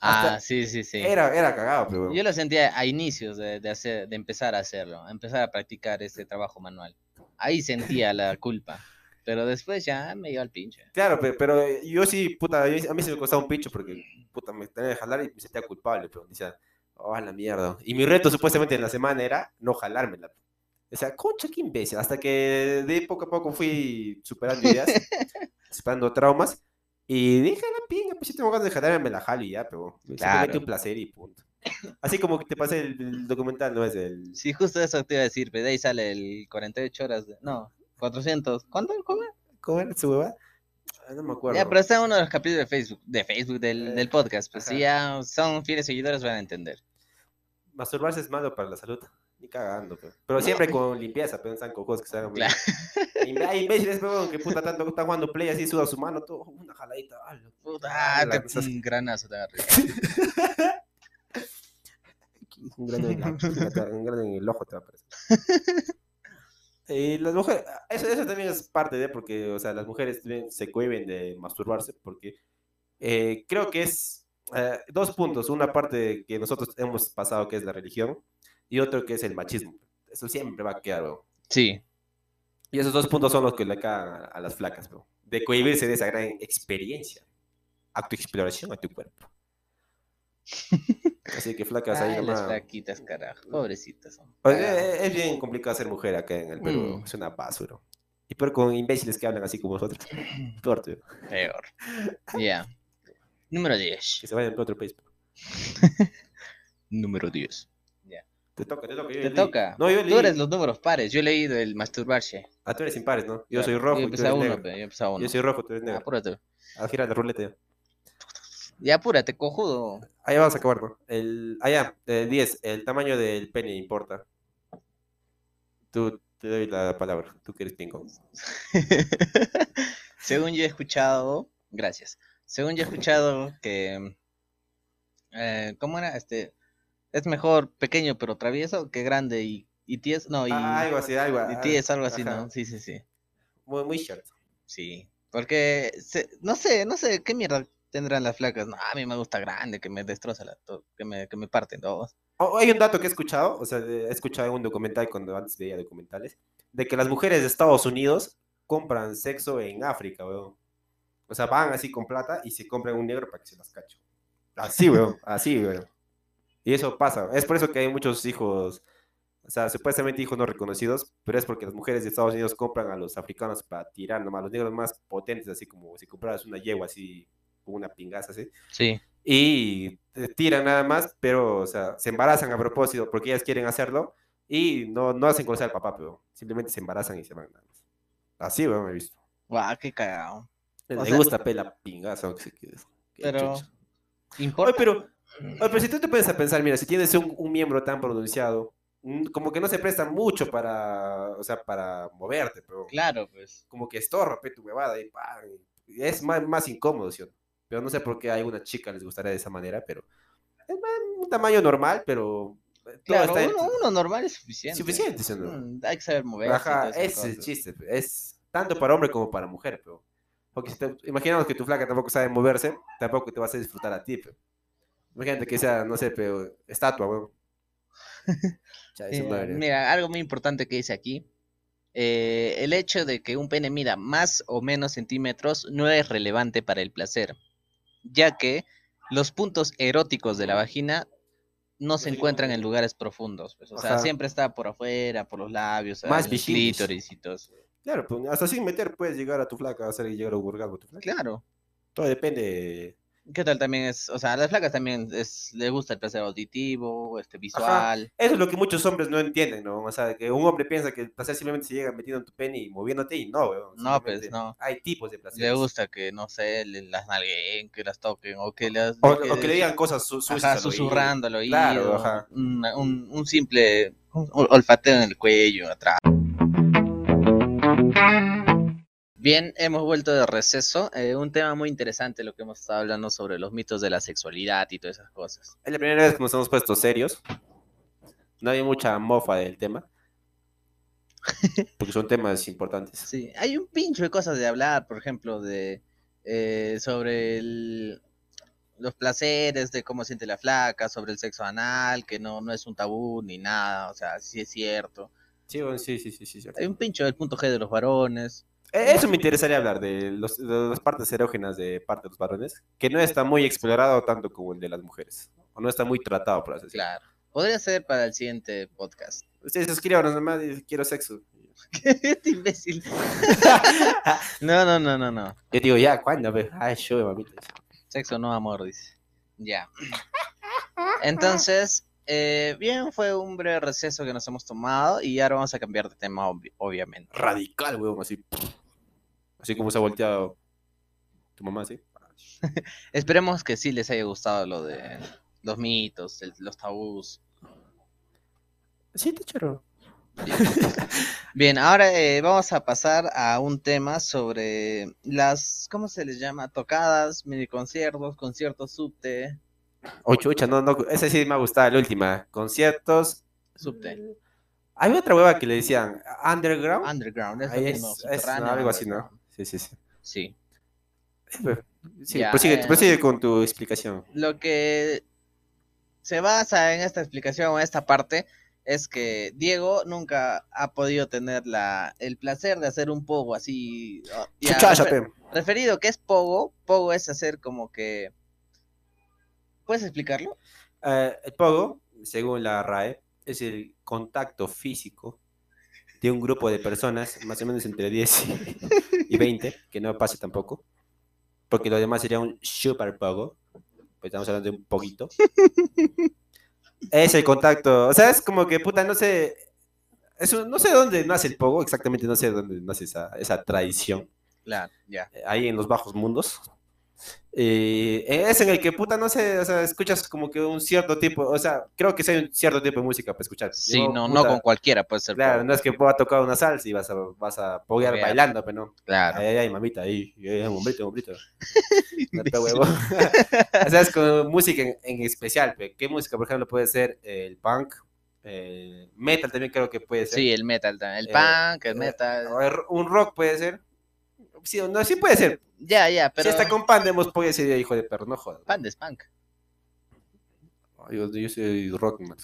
Ah, sí, sí, sí. Era, era cagado, pero... Yo lo sentía a inicios de, de hacer, de empezar a hacerlo, a empezar a practicar este trabajo manual. Ahí sentía la culpa, pero después ya me iba al pinche. Claro, pe- pero, eh, yo sí, puta, a mí se me costaba un pincho porque, puta, me tenía que jalar y me sentía culpable, pero decía, oh, la mierda. Y mi reto supuestamente en la semana era no jalármela. O sea, concha, qué imbécil. Hasta que de poco a poco fui superando ideas, superando traumas. Y dije, la pinga, pues si tengo ganas de jalarme, me la jalo y ya, pero Claro. un placer y punto. Así como que te pasé el, el documental, ¿no? Es el... Sí, justo eso te iba a decir, pero de ahí sale el 48 horas, de, no, 400, ¿cuánto? ¿Cómo? ¿Cómo era su hueva? Ah, No me acuerdo. Ya, pero está en uno de los capítulos de Facebook, de Facebook, del, Eh, del podcast, pues si ya son fieles seguidores van a entender. Masturbarse es malo para la salud. Ni cagando, pero, pero siempre con limpieza, pensan con cosas que se hagan Claro. Hay imbéciles, pero que puta tanto están jugando play así, suda su mano, todo, una jaladita. ah, Puta, ah, la- te- un granazo te agarré. un grano en el ojo te va a aparecer. Y las mujeres, eso, eso también es parte de, porque, o sea, las mujeres se cohiben de masturbarse, porque eh, creo que es eh, dos puntos. Una parte que nosotros hemos pasado, que es la religión, y otro que es el machismo. Eso siempre va a quedar, weón. Sí, Y esos dos puntos son los que le cagan a, a las flacas, bro. De cohibirse de esa gran experiencia. Autoexploración a tu cuerpo. Así que flacas ahí Ay, las nomás. flaquitas, carajo, pobrecitas son. Pues, Cagadas. eh, es bien complicado ser mujer acá en el Perú. Mm. Es una basura. Y peor con imbéciles que hablan así como nosotros. Peor, tío. Peor. Ya. Número 10. Que se vayan a otro país. Número 10. Te toca, te toca. yo Te leí. toca. No, yo Tú leí. eres los números pares. Yo he leído el masturbarse. Ah, tú eres impares, ¿no? Yo Claro. soy rojo Yo y tú empecé eres a uno, negro. pe, yo empecé a uno. Yo soy rojo, tú eres Ah, negro. apúrate. Ah, gira la ruleta ya. Ya apúrate, cojudo. Ahí vamos a acabar, ¿no? El, allá, el 10, el tamaño del pene importa. Tú te doy la palabra, tú que eres. Según yo he escuchado, gracias. Según yo he escuchado que, eh, ¿cómo era? Este, es mejor pequeño pero travieso que grande y, y tieso, no, y, Ah, algo así, algo. y ah, tieso, algo así, ajá. ¿no? Sí, sí, sí, Muy, muy cierto. sí. Porque, se- no sé, no sé, ¿qué mierda tendrán las flacas? No, a mí me gusta grande, que me destroza que me, que me parten dos. Oh, hay un dato que he escuchado, o sea, he escuchado en un documental cuando antes veía documentales, de que las mujeres de Estados Unidos compran sexo en África, weón. O sea, van así con plata y se compran un negro para que se las cacho. Así, weón, así, weón. Y eso pasa. Es por eso que hay muchos hijos, o sea, supuestamente hijos no reconocidos, pero es porque las mujeres de Estados Unidos compran a los africanos para tirar nomás, los negros más potentes, así como si compraras una yegua así, con una pingaza así Sí. y tiran nada más, pero, o sea, se embarazan a propósito porque ellas quieren hacerlo y no, no hacen conocer al papá, pero simplemente se embarazan y se van nada más. Así, weón, me he visto. Guau, qué cagado. Le O sea- gusta pela pingaza, aunque se quede. Pero. ¿importa? Oye, pero, oye, pero si tú te pones a pensar, mira, si tienes un, un miembro tan pronunciado, mm, como que no se presta mucho para, o sea, para moverte, pero Claro, pues. como que estorba pe, tu huevada y, pa, y es más, más incómodo, ¿sí? Pero no sé por qué a alguna chica les gustaría de esa manera, pero es más un tamaño normal, pero eh, Claro, en- uno, normal es suficiente. Suficiente, ¿sí no? Hay que saber moverse. y Ajá, ese es el chiste, es tanto para hombre como para mujer, pero porque si te- imaginamos que tu flaca tampoco sabe moverse, tampoco te vas a disfrutar a ti, pe. Imagínate que sea, no sé, pero estatua, weón. Eh, mira, algo muy importante que dice aquí. eh, el hecho de que un pene mida más o menos centímetros no es relevante para el placer, ya que los puntos eróticos de la vagina no se encuentran en lugares profundos. pues, o sea, siempre está por afuera, por los labios, Más el clítoris y todo eso. Claro, pues, hasta sin meter puedes llegar a tu flaca, hacer llegar a un orgasmo a tu flaca. Claro. Todo depende ¿Qué tal también es? O sea, a las flacas también es, le gusta el placer auditivo, este visual. Eso es lo que muchos hombres no entienden, ¿no? O sea, que un hombre piensa que el placer simplemente se llega metiendo en tu pene y moviéndote y no, weón. No, pues, no. Hay tipos de placer. Le gusta que, no sé, le- las nalguen, que las toquen, o que las... O, o que le digan cosas su-. Ajá, susurrando al oído. Claro, ajá. Un, un, un simple un olfateo en el cuello, atrás. Bien, hemos vuelto de receso. eh, un tema muy interesante lo que hemos estado hablando sobre los mitos de la sexualidad y todas esas cosas. Es la primera vez que nos hemos puesto serios. No hay mucha mofa del tema. Porque son temas importantes. Sí, hay un pincho de cosas de hablar, por ejemplo, de eh, sobre el- los placeres, de cómo siente la flaca, sobre el sexo anal, que no, no es un tabú ni nada, o sea, sí es cierto. Sí, bueno, sí, sí, sí, sí, cierto. Hay un pincho del punto G de los varones. Eh, Eso me interesaría hablar de, los- de las partes erógenas de parte de los varones, que no está muy explorado tanto como el de las mujeres, o no está muy tratado, por así decirlo. Claro. Podría ser para el siguiente podcast. Ustedes escriban nomás, y quiero sexo. este imbécil. no, no, no, no, no. Yo digo, ya, ¿cuándo? Ay, yo, mamita. Sexo no amor, dice. Ya. Entonces, eh, bien, fue un breve receso que nos hemos tomado y ahora vamos a cambiar de tema, obvi- obviamente. Radical, weón, así. Así como se ha volteado tu mamá, ¿sí? Esperemos que sí les haya gustado lo de los mitos, el- los tabús. Sí, te choro. Bien, ahora eh, vamos a pasar a un tema sobre las, ¿cómo se les llama? Tocadas, mini conciertos, conciertos subte, Oh, chucha, no, no, esa sí me ha gustado, la última. Conciertos. subte, Hay otra hueva que le decían underground. underground, es, Ahí lo es- mismo, es, no, algo así, ¿no? Sí, sí, sí. Sí. Sí, Ya, prosigue, eh. prosigue con tu explicación. Lo que se basa en esta explicación o esta parte es que Diego nunca ha podido tener la, el placer de hacer un pogo así. ya, Chuchacha, refer- referido, ¿qué es pogo? Pogo es hacer como que... ¿Puedes explicarlo? Eh, el pogo, según la RAE, es el contacto físico de un grupo de personas, más o menos entre 10 y 20, que no pase tampoco, porque lo demás sería un super pogo, pues estamos hablando de un poquito. Es el contacto, o sea, es como que, puta, no sé, es un- no sé dónde nace el pogo, exactamente no sé dónde nace esa, esa tradición. Claro, ya. eh, ahí en los bajos mundos. Eh, es en el que, puta, no sé, o sea, escuchas como que un cierto tipo, o sea, creo que sí hay un cierto tipo de música para escuchar. Sí, Yo, no, no puta, con cualquiera puede ser Claro, no es que pueda tocar una salsa y vas a, vas a poguear bailando, pero no. Claro. Ay, ay, ay, mamita, ahí, ay, ay, hombrito, hombrito. No huevo. o sea, es con música en, en especial, pe. ¿qué música, por ejemplo, puede ser el punk? eh, metal también creo que puede ser. Sí, el metal también. El Eh, punk, el eh, metal. el- un rock puede ser. Sí, no, sí puede ser. Ya, ya, pero... Si está con Pandemos, puede ser hijo de perro, no jodas. Pan de punk. Yo, yo soy rock, man.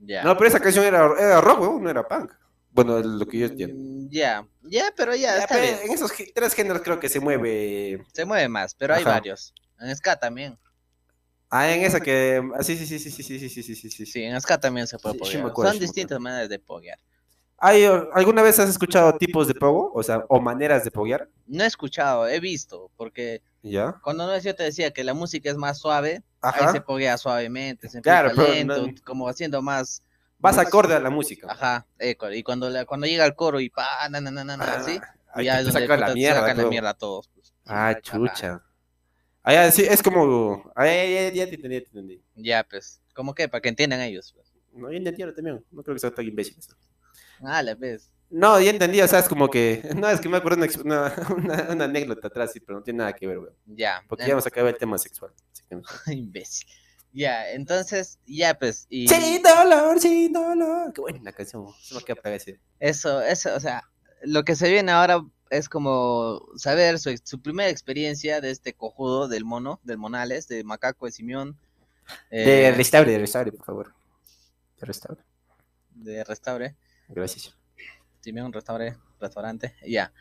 Ya. No, pero esa canción era, era rock, no era punk. Bueno, lo que yo entiendo. Mm, Ya, ya, pero ya, Ya, está pero bien. en esos tres géneros creo que se mueve. Se mueve más, pero hay Ajá. varios. En ska también. Ah, en esa que. ah, Sí, sí, sí, sí, sí, sí, sí, sí, sí, sí, en ska también se puede Sí, poguear. Son distintas maneras de poguear. ¿Hay, ¿Alguna vez has escuchado tipos de pogo? O sea, o maneras de poguear. No he escuchado, he visto, porque ¿Ya? cuando no yo te decía que la música es más suave, ahí Ajá. se poguea suavemente, se Claro, pero lento, no- como haciendo más, Vas acorde a la música. ajá, eco, y cuando la, cuando llega el coro y pa, na, na, na, na, Ah, así, ahí ya es donde saca la mierda. sacan la mierda a todos. pues. Ah, chucha. Ah, ya, sí, es como. Ah, ya, ya, te entendí, ya te entendí. Ya, pues, como que, para que entiendan ellos. Pues. No, ya entendí ahora también. No creo que sea tan imbécil. eso. Ah, la vez. No, ya entendí, o sea, es como que. No, es que me acuerdo una, una, una- una anécdota atrás, sí, pero no tiene nada que ver, weón. Ya. Porque ya vamos a acabar el tema sexual. así que no. imbécil. Ya, entonces, ya, pues, y Sin dolor, sin dolor. Qué buena canción. Se me queda para ese. eso, eso, o sea, lo que se viene ahora es como saber su, su primera experiencia de este cojudo del mono, del Monales, de Macaco de Simeón. De eh, restaure, de restaure, por favor. De restaure. de Restaure. Gracias. Simeón Restaure, restaurante. Ya.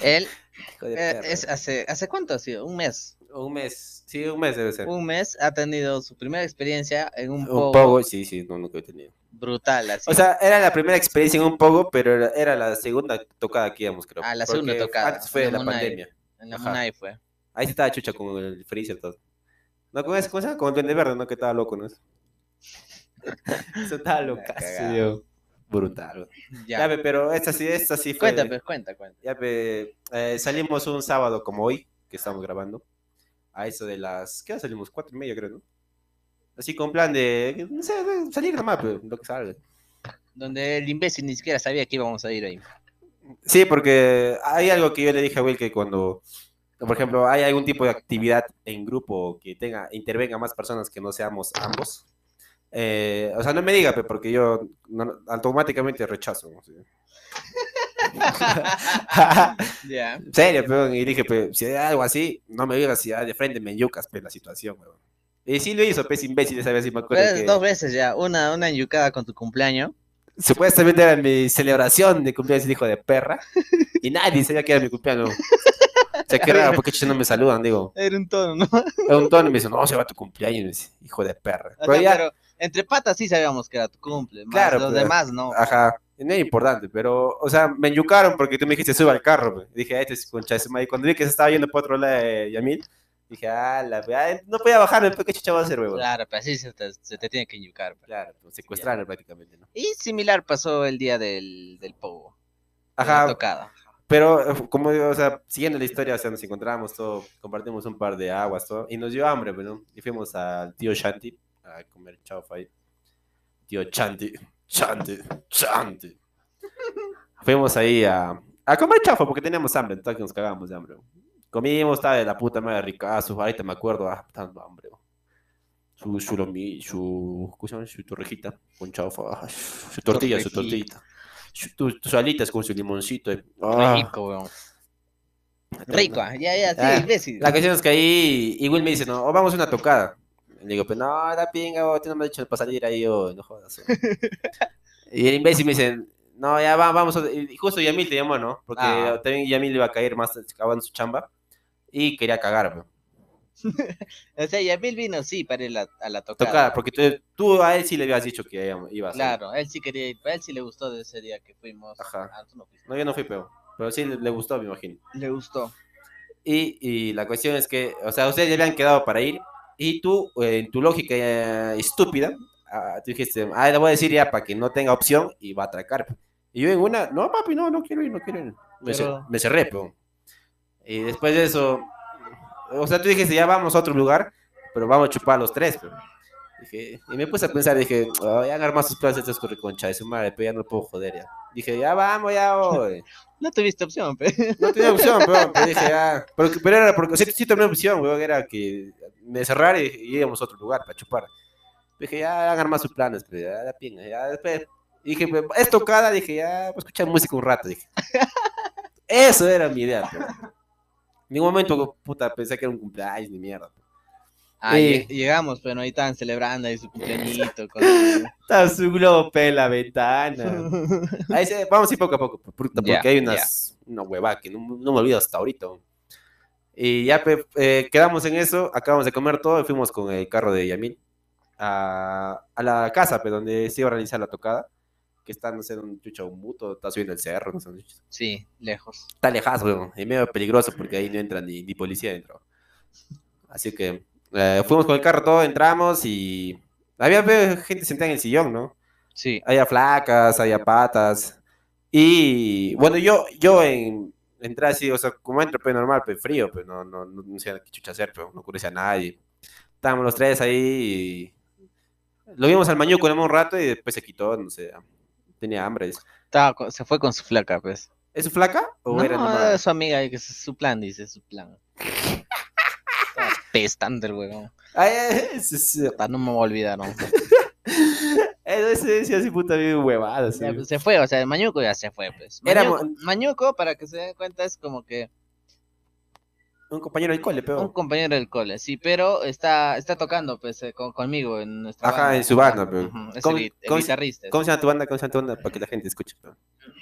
Él eh, es hace, ¿hace cuánto ha sido? Un mes. Un mes. Sí, un mes debe ser. Un mes ha tenido su primera experiencia en un Un pogo, pogo, sí, sí, no, nunca he tenido. brutal, así. O sea, era la primera experiencia en un pogo, pero era, era la segunda tocada que íbamos, creo. Ah, la segunda tocada, Antes fue en la pandemia. en la ajá. Monay fue. Ahí estaba chucha con el freezer todo. No, con ese, ¿cómo se llama? Con el duende verde, ¿no? Que estaba loco, ¿no? Eso estaba locazo. Brutal. Ya, Ya, pe, pero esta sí, esta sí fue. cuenta, pues, cuenta, cuenta. Ya, eh, salimos un sábado como hoy, que estamos grabando. A eso de las. ¿Qué hora salimos? Cuatro y media, creo, ¿no? Así con plan de. No sé, de salir nomás, pero lo que salga. Donde el imbécil ni siquiera sabía que íbamos a ir ahí. Sí, porque hay algo que yo le dije a Will que cuando, por ejemplo, hay algún tipo de actividad en grupo que tenga, intervenga más personas que no seamos ambos. Eh, o sea, no me diga, porque yo no- automáticamente rechazo. Sí. Serio, y dije, pe, si hay algo así, no me digas si hay de frente me enyucas, pe, la situación, weón. Y sí lo hizo, pues imbécil, esa vez sí me acuerdo Pues, que Dos veces ya. Una, una enyucada con tu cumpleaños. supuestamente era mi celebración de cumpleaños hijo de perra y nadie sabía que era mi cumpleaños. O sea, qué raro, porque no me saludan, digo. Era un tono, ¿no? Era un tono y me dice, no, se va tu cumpleaños, hijo de perra. Pero ya, pero entre patas sí sabíamos que era tu cumple. Más Claro, los pero- demás no. ajá, no era importante, pero, o sea, me enyucaron porque tú me dijiste, suba al carro, pe. dije, este es concha. Y cuando vi que se estaba yendo por otro lado de Yamil, dije, ah, la no podía bajarme, pues, ¿qué chucha va a hacer, weón? Claro, pero así se te, se te tiene que enyucar. pues. Claro, pues, secuestraron prácticamente, ¿no? Y similar pasó el día del, del la Ajá, tocada. Pero, eh, como digo, o sea, siguiendo la historia, o sea, nos encontramos todo, compartimos un par de aguas, todo, y nos dio hambre, bueno, y fuimos al tío Shanti a comer chaufa ahí. Tío Chanti, Chanti, Chanti. Fuimos ahí a, a comer chaufa porque teníamos hambre, entonces nos cagamos de hambre. Comimos, estaba de la puta madre ricazo, ahorita me acuerdo, ah, tanto hambre. Su, su, lomi- su, ¿cómo se llama? Su torrejita con chaufa, ah, su tortilla, su tortillita. Su- tu- tus alitas con su limoncito. Ah. Rico, weón. Rico, ah, ya, ya, sí, Ah, imbécil. La cuestión es que ahí, y Will me dice, no, vamos a una tocada. Le digo, pues no, da pinga, oh, tú no me has dicho para salir ahí, oh, no jodas. oh". y el imbécil me dice, no, ya va, vamos. a-". Y justo Yamil te llamó, ¿no? Porque Ah. también Yamil iba a caer más acabando su chamba y quería cagar, bro. O sea, Yamil vino, sí, para ir a, a la tocada. Tocar, porque tú, tú a él sí le habías dicho que iba a salir. Claro, él sí quería ir, a él sí le gustó de ese día que fuimos. Ajá. Ah, no. No, yo no fui, pero, pero sí le, le gustó, me imagino. Le gustó. Y, y la cuestión es que, o sea, ustedes ya habían quedado para ir y tú, eh, en tu lógica eh, estúpida, ah, tú dijiste, ah, le voy a decir ya para que no tenga opción y va a atracar. Y yo en una, no, papi, no, no quiero ir, no quiero ir. Me, Pero- me cerré, pero. Y después de eso, o sea, tú dijiste, ya vamos a otro lugar, pero vamos a chupar los tres, pero. Dije, y me puse a pensar, dije, oh, ya han armado sus planes estos concha de su madre, pero ya no puedo joder ya. Dije, ya vamos, ya voy. No tuviste opción, pe. No tenía opción, pero, pero dije, ah, pero, pero era porque, sí, sí tenía opción, weón, era que me cerrara y, y íbamos a otro lugar para chupar. Dije, ya hagan más sus planes, pero ya la pinga, ya después. Dije, pues, es tocada, dije, ya, pues escuchar música un rato, dije. Eso era mi idea, pero. En ningún momento, puta, pensé que era un cumpleaños ni mierda. Ah, llegamos, pero ahí estaban celebrando ahí su cumpleañito. Está su globo en la ventana. Ahí se- vamos a ir poco a poco, porque hay unas, una hueva que no, no me olvido hasta ahorita. Y ya eh, quedamos en eso, acabamos de comer todo y fuimos con el carro de Yamil a, a la casa donde se iba a realizar la tocada, que está, no sé, un chucha, un buto, está subiendo el cerro, no sé. Sí, lejos. está lejos, weón, y medio peligroso porque ahí no entra ni, ni policía dentro. Así que eh, fuimos con el carro todo, entramos y había gente sentada en el sillón, ¿no? Sí. Había flacas, había patas. Y bueno, yo, yo en, entré así, o sea, como entro, pues normal, pues frío, pues no, no, no, no sé qué chucha hacer, pero no conocía a nadie. Estábamos los tres ahí y lo vimos al mañuco un rato y después se quitó, no sé, tenía hambre. Estaba se fue con su flaca, pues. ¿Es su flaca o No, era era nomás? su amiga, que es su plan, dice, su plan. Estaba pestando el huevón. Ay, ay, ese- ese- Puta, No me voy a olvidar, ¿no? ese así puta bien huevada. pues, se fue, o sea, el Mañuco ya se fue, pues. Era Mañuco, mo- Mañuco, para que se den cuenta, es como que Un compañero del cole, un pero. compañero del cole, sí, pero está, está tocando, pues, eh, con- conmigo en nuestra Ajá, banda. en su banda, pero. Es ¿Cómo- el, gui- el cómo se- guitarrista. ¿Cómo se llama tu banda? ¿Cómo se llama tu banda? Para que la gente escuche. pero.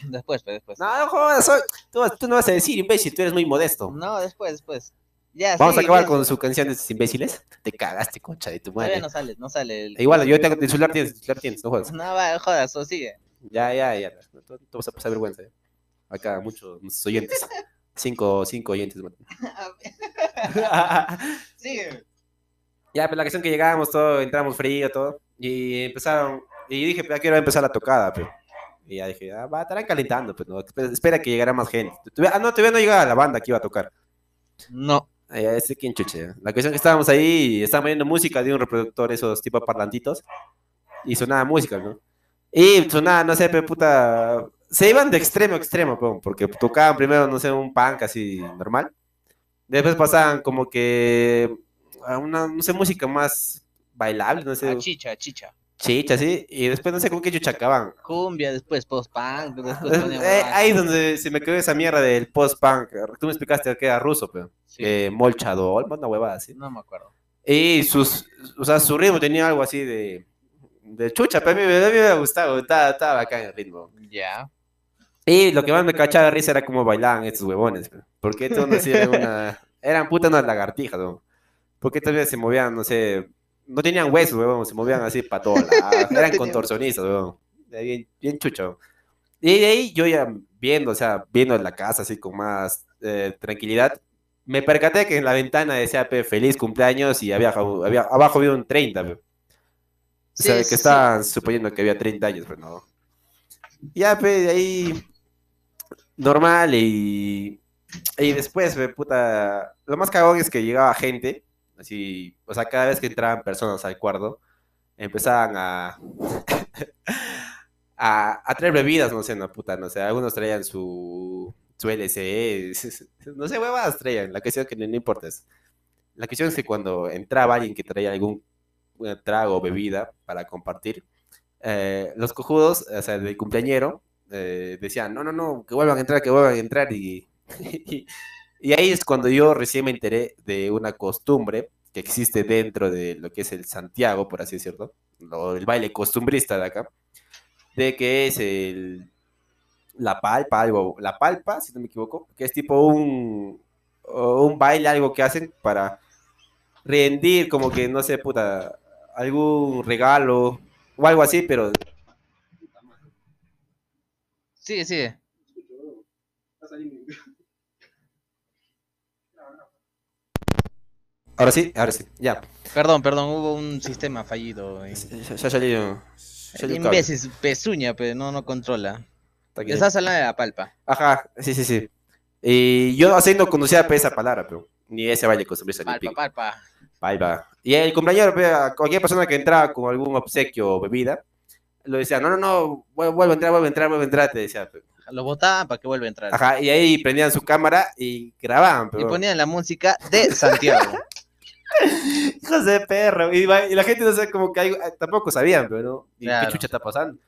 Después, pues, después. No, no jodas, soy- tú, tú no vas a decir, imbécil, tú eres muy modesto. No, después, después. Ya, Vamos sí, a acabar con su canción de estos imbéciles. Te cagaste, concha de tu Todavía madre. no sale, no sale. El... Igual, yo tengo el celular tienes, el celular tienes, no jodas. No, va, jodas, o sigue. Ya, ya, ya. Tú, tú vas a pasar vergüenza. eh. Acá, muchos muchos oyentes. Cinco, cinco oyentes. Sigue. Ya, pues la cuestión que llegábamos, todo, entramos frío, todo. Y empezaron, y dije, pues ya quiero empezar la tocada, pues. Y ya dije, ah, va, estarán calentando, pues, no, espera- espera que llegara más gente. Todavía- Ah, no, todavía no llegaba la banda que iba a tocar. No. Ay, ya, ese quién chuche. La cuestión que estábamos ahí, y estaban poniendo música de un reproductor, esos tipo parlantitos, y sonaba música, ¿no? Y sonaba, no sé, pero puta, se iban de extremo a extremo, pues, porque tocaban primero, no sé, un punk así normal. Después pasaban como que a una, no sé, música más bailable, no sé, Ah, chicha, chicha. Chicha, así, y después no sé con qué chucha acaban. Cumbia, después post-punk, después Eh, poníamos- ahí es donde se me quedó esa mierda del post-punk. Tú me explicaste que era ruso, pero. Sí, Eh, Molchador, una huevada así. no me acuerdo. Y sus, o sea, su ritmo tenía algo así de, de chucha, pero a mí, me- a mí me gustaba, estaba, estaba bacán el ritmo. Ya. Y lo que más me cachaba de risa era cómo bailaban estos huevones, porque no hacían una, eran putas unas lagartijas, ¿no? Porque todavía se movían, no sé, no tenían huesos, huevón, se movían así para todos lados, eran contorsionistas, huevón, bien, bien chucho. Y de ahí yo ya viendo, o sea, viendo la casa así con más eh, tranquilidad, me percaté que en la ventana decía, feliz cumpleaños y había, había abajo había un 30, pe. O sea, Sí, que sí. estaban suponiendo que había 30 años, pero no. Ya, pe, de ahí, normal y, y después, pe, puta, lo más cagón es que llegaba gente, así, o sea, cada vez que entraban personas al cuarto, empezaban a, a, a traer bebidas, no sé, no, puta, no sé, algunos traían su, su LCE, no sé, huevadas traían, la cuestión que no, no importa es, la cuestión es que cuando entraba alguien que traía algún eh, trago o bebida para compartir, eh, los cojudos, o sea, del cumpleañero, eh, decían, no, no, no, que vuelvan a entrar, que vuelvan a entrar, y, y, y ahí es cuando yo recién me enteré de una costumbre que existe dentro de lo que es el Santiago, por así decirlo, lo- el baile costumbrista de acá, de que es el, la palpa, algo, la palpa, si no me equivoco, que es tipo un, un baile, algo que hacen para rendir, como que, no sé, puta, algún regalo o algo así, pero... Sigue, sigue. Ahora sí, ahora sí, ya. Perdón, perdón, hubo un sistema fallido. y- Ya, ya salió. ya El salió un cable. imbécil, pezuña, pero no, no controla. Está aquí. Estás hablando de la palpa. Ajá, sí, sí, sí. Y yo así no conocía esa palabra, pero ni ese baile costumbrista ni Palpa, pico. palpa. Ahí va. Y el a cualquier persona que entraba con algún obsequio o bebida, lo decía, no, no, no, vuel- vuelve a entrar, vuelve a entrar, vuelve a entrar, te decía. Lo botaban para que vuelva a entrar. Ajá, y ahí prendían su cámara y grababan, Y pero... ponían la música de Santiago. Hijos de perro. Y, y la gente no sé, como que hay- tampoco sabían, pero ¿no? ¿Y Claro. qué chucha está pasando?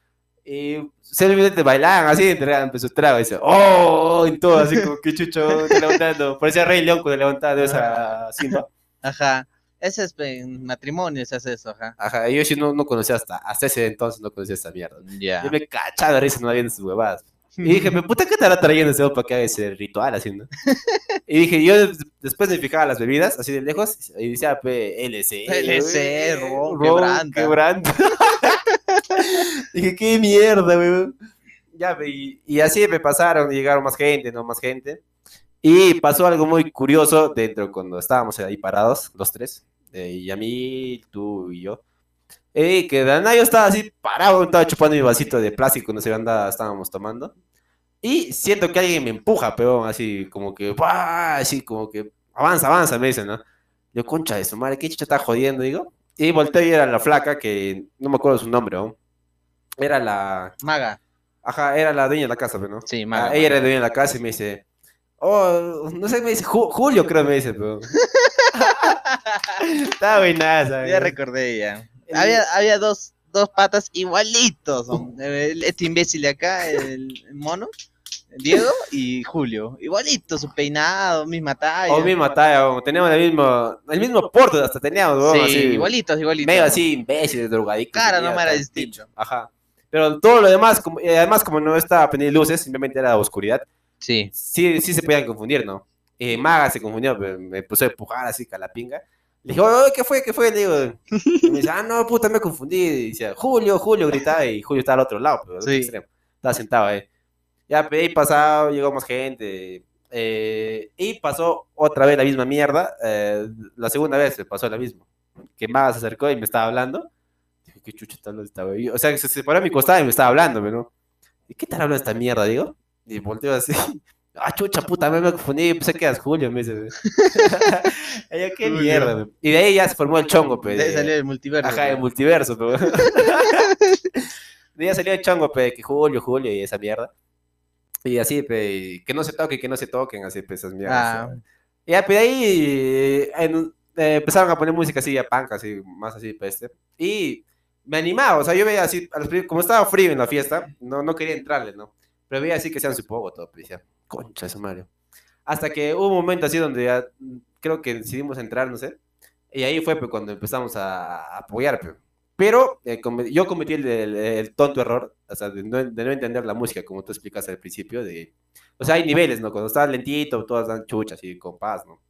Y simplemente bailaban así, entregaban pues, su trago y decían, ¡oh! Y todo así como que chucho levantando. Parecía Rey León cuando levantaba de esa Simba. Ajá. Ese es pe, en matrimonio, se hace eso, ajá. Ajá, yo sí no, no conocía hasta, hasta ese entonces, no conocía esa mierda. Ya. Yo me cachaba de risa no viendo sus huevadas. Y dije, "Me puta, ¿qué estará trayendo ese para que haga ese ritual así, no? Y dije, yo des- después me fijaba las bebidas, así de lejos, y decía, LC. LC, ron, quebranta. quebranta. dije, qué mierda, weón. Ya, y, y así me pasaron, y llegaron más gente, no más gente. Y pasó algo muy curioso dentro cuando estábamos ahí parados, los tres, eh, y a mí, tú y yo. Eh, que de nada yo estaba así parado, estaba chupando mi vasito de plástico, no sé qué anda estábamos tomando. Y siento que alguien me empuja, pero así como que, ¡buah! así como que, avanza, avanza, me dicen, ¿no? Yo, concha de su madre, ¿qué chicha está jodiendo? Digo. Y volteé y era la flaca, que no me acuerdo su nombre. Era la, Maga. ajá, era la dueña de la casa, pero no. Sí, Maga. Ah, ella era la dueña de la casa y me dice, oh, no sé, me dice, Ju- Julio creo me dice, pero... Está buenaza. Ya recordé ya. Había, había dos, dos patas igualitos. Este imbécil de acá, el mono, Diego y Julio. Igualito, su peinado, misma talla. O misma talla, o teníamos el mismo, el mismo porte, hasta teníamos, Sí, weón, así, igualitos, igualitos. medio así imbéciles, drogadictos. Cara tenía nomás era distinto. Ajá. Pero todo lo demás, como, y además como no estaba pendiente luces, simplemente era oscuridad, Sí. sí, sí se podían confundir, ¿no? Eh, Maga se confundió, me, me puso a empujar así, calapinga. Le dije, "Oye, ¿qué fue? ¿Qué fue? Le digo, y me dice, ah, no, puta, me confundí. Y decía, Julio, Julio, gritaba, y Julio estaba al otro lado, pero Sí. extremo. Estaba sentado ahí. Ya, pe, ahí pasado, llegó más gente. eh, y pasó otra vez la misma mierda. eh, la segunda vez se pasó lo mismo. Que más se acercó y me estaba hablando. Dije, ¿qué chucha está hablando esta? O sea, que se separó a mi costado y me estaba hablando, ¿no? ¿Y qué tal hablando esta mierda, digo? Y volteo así. Ah, chucha puta, me me confundí, pensé que eras Julio, me dice. Yo, qué Julio. mierda, güey. Y de ahí ya se formó el chongo, pues. De ahí salió el multiverso. Ajá, el multiverso, de ahí ya salió el chongo, pe, que Julio, Julio y esa mierda. Y así, pe, y que no se toquen, que no se toquen, así, pues, esas mierdas. Ah. Y ya, pues, de ahí en- eh, empezaron a poner música así, ya punk, así, más así, pues, este. Y me animaba, o sea, yo veía así, a los como estaba frío en la fiesta, no, no quería entrarle, ¿no? Pero veía así que sean su poco todo, pues, decía, concha su Mario. Hasta que hubo un momento así donde ya, mm, creo que decidimos entrar, no sé. Y ahí fue pues, cuando empezamos a, apoyar. pe. Pero eh, yo cometí el, el- el tonto error, o sea, de no, de no entender la música, como tú explicaste al principio. De, o sea, hay niveles, ¿no? Cuando estás lentito, todas dan chuchas y compás, ¿no?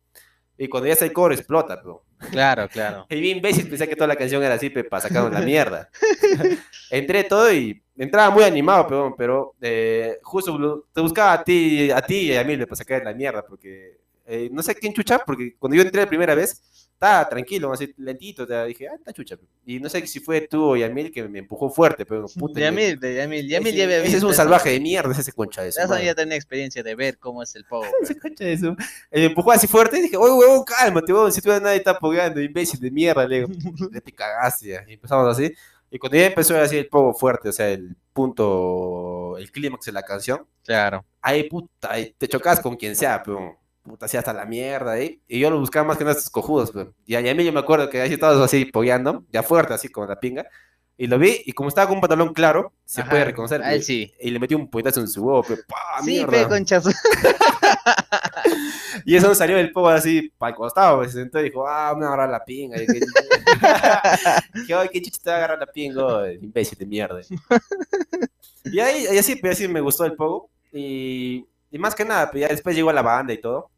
Y cuando ya está el coro, explota, pero. Claro, claro. Y bien imbécil, pensé que toda la canción era así, pe, para sacarnos la mierda. Entré todo y entraba muy animado, pero, pero eh, justo te buscaba a ti, a ti y a mí para sacar la mierda, porque eh, no sé quién chucha, porque cuando yo entré la primera vez, estaba tranquilo, así lentito, te dije, ah, está chucha. Y no sé si fue tú o Yamil que me empujó fuerte, pero puta. Yamil, de Yamil, Yamil ya ese es un eso. salvaje de mierda, ese concha de su Ya ya tenía experiencia de ver cómo es el pogo. Ese concha de su- Eh, Me empujó así fuerte y dije, oye, huevón, cálmate, huevón, si tú nadie está apoyando, imbécil de mierda, le digo, ya te cagaste ya. Y empezamos así. Y cuando ya empezó así el poco fuerte, o sea, el punto, el clímax de la canción, Claro. ahí puta, ahí te chocas con quien sea, pero puta, así hasta la mierda ahí. Y yo lo buscaba más que nada estos cojudos, pero. Y a a mí yo me acuerdo que ahí todos así pogueando, ya fuerte, así como la pinga. Y lo vi, y como estaba con un pantalón claro, se Ajá, puede reconocer. a él y- sí. Y le metí un puñetazo en su huevo, pero ¡pah! sí, mierda. pe, conchas. Y eso salió del pogo así para el costado, pues, se sentó y dijo, ah, me a agarrar la pinga. Y dije, ay, qué chucha te va a agarrar la pinga, imbécil de mierda. Y ahí, y así, pues, así me gustó el pogo. Y, y más que nada, pues, ya después llegó la banda y todo.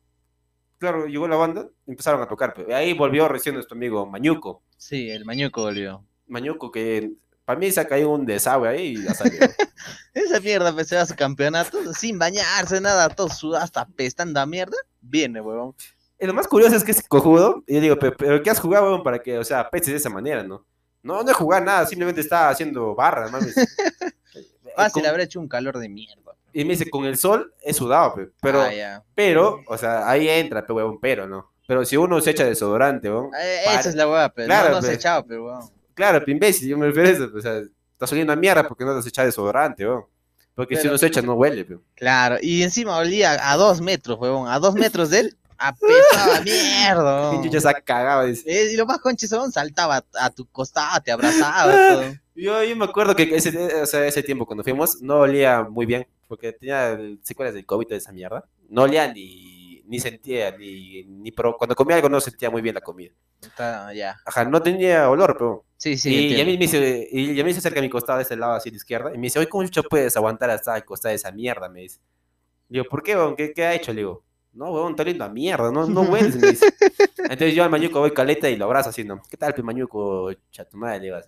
Claro, llegó la banda, y empezaron a tocar. Pues, y ahí volvió recién nuestro amigo Mañuco. Sí, el mañuco volvió. Mañuco, que para mí se ha caído un desagüe ahí y ya salió. Esa mierda, pues, se va a su campeonato sin bañarse, nada, todo sudado, hasta pestando a mierda. Viene, huevón. Y lo más curioso es que es cojudo. Y yo digo, pero, pero ¿qué has jugado, weón, para que, o sea, peches de esa manera, no? No, no he jugado nada, simplemente estaba haciendo barras, mames. Fácil, Con- habrá hecho un calor de mierda. Y me dice, con el sol he sudado, pe, pero, Ah, pero, o sea, ahí entra, pe, weón, pero, ¿no? Pero si uno se echa desodorante, weón, Eh, esa es la hueá, pero Claro, no, no se pe. echaba, pero huevón. claro, pe, imbécil, yo me refiero a eso, pe, o sea, estás oliendo a mierda porque no te has echado desodorante, weón. Porque si uno se echa, no huele, pe. Claro, y encima olía a dos metros, huevón. A dos metros de él, apestaba mierda, ¿Quién huevón. chucha se ha cagado? Dice. Eh, y lo más conches, huevón, saltaba a tu costado, te abrazaba, todo. Yo, yo me acuerdo que ese, o sea, ese tiempo cuando fuimos no olía muy bien, porque tenía el- secuelas del COVID de esa mierda. No olía ni, ni sentía, ni, ni pro- cuando comía algo no sentía muy bien la comida. Está, ya. Ajá, no tenía olor, pero... Sí, sí. y, y a entiendo. mí me dice, y a mí se acerca a mi costado de este lado, así de izquierda, y me dice, oye, ¿cómo chucha puedes aguantar hasta al costado de esa mierda? Me dice. Digo, ¿por qué, weón? ¿Qué, qué ha hecho? Le digo, no, weón, está oliendo a mierda, no, no hueles, me dice. Entonces yo al mañuco voy caleta y lo abrazo así, ¿no? ¿Qué tal, pe mañuco, chatumada? Le digo.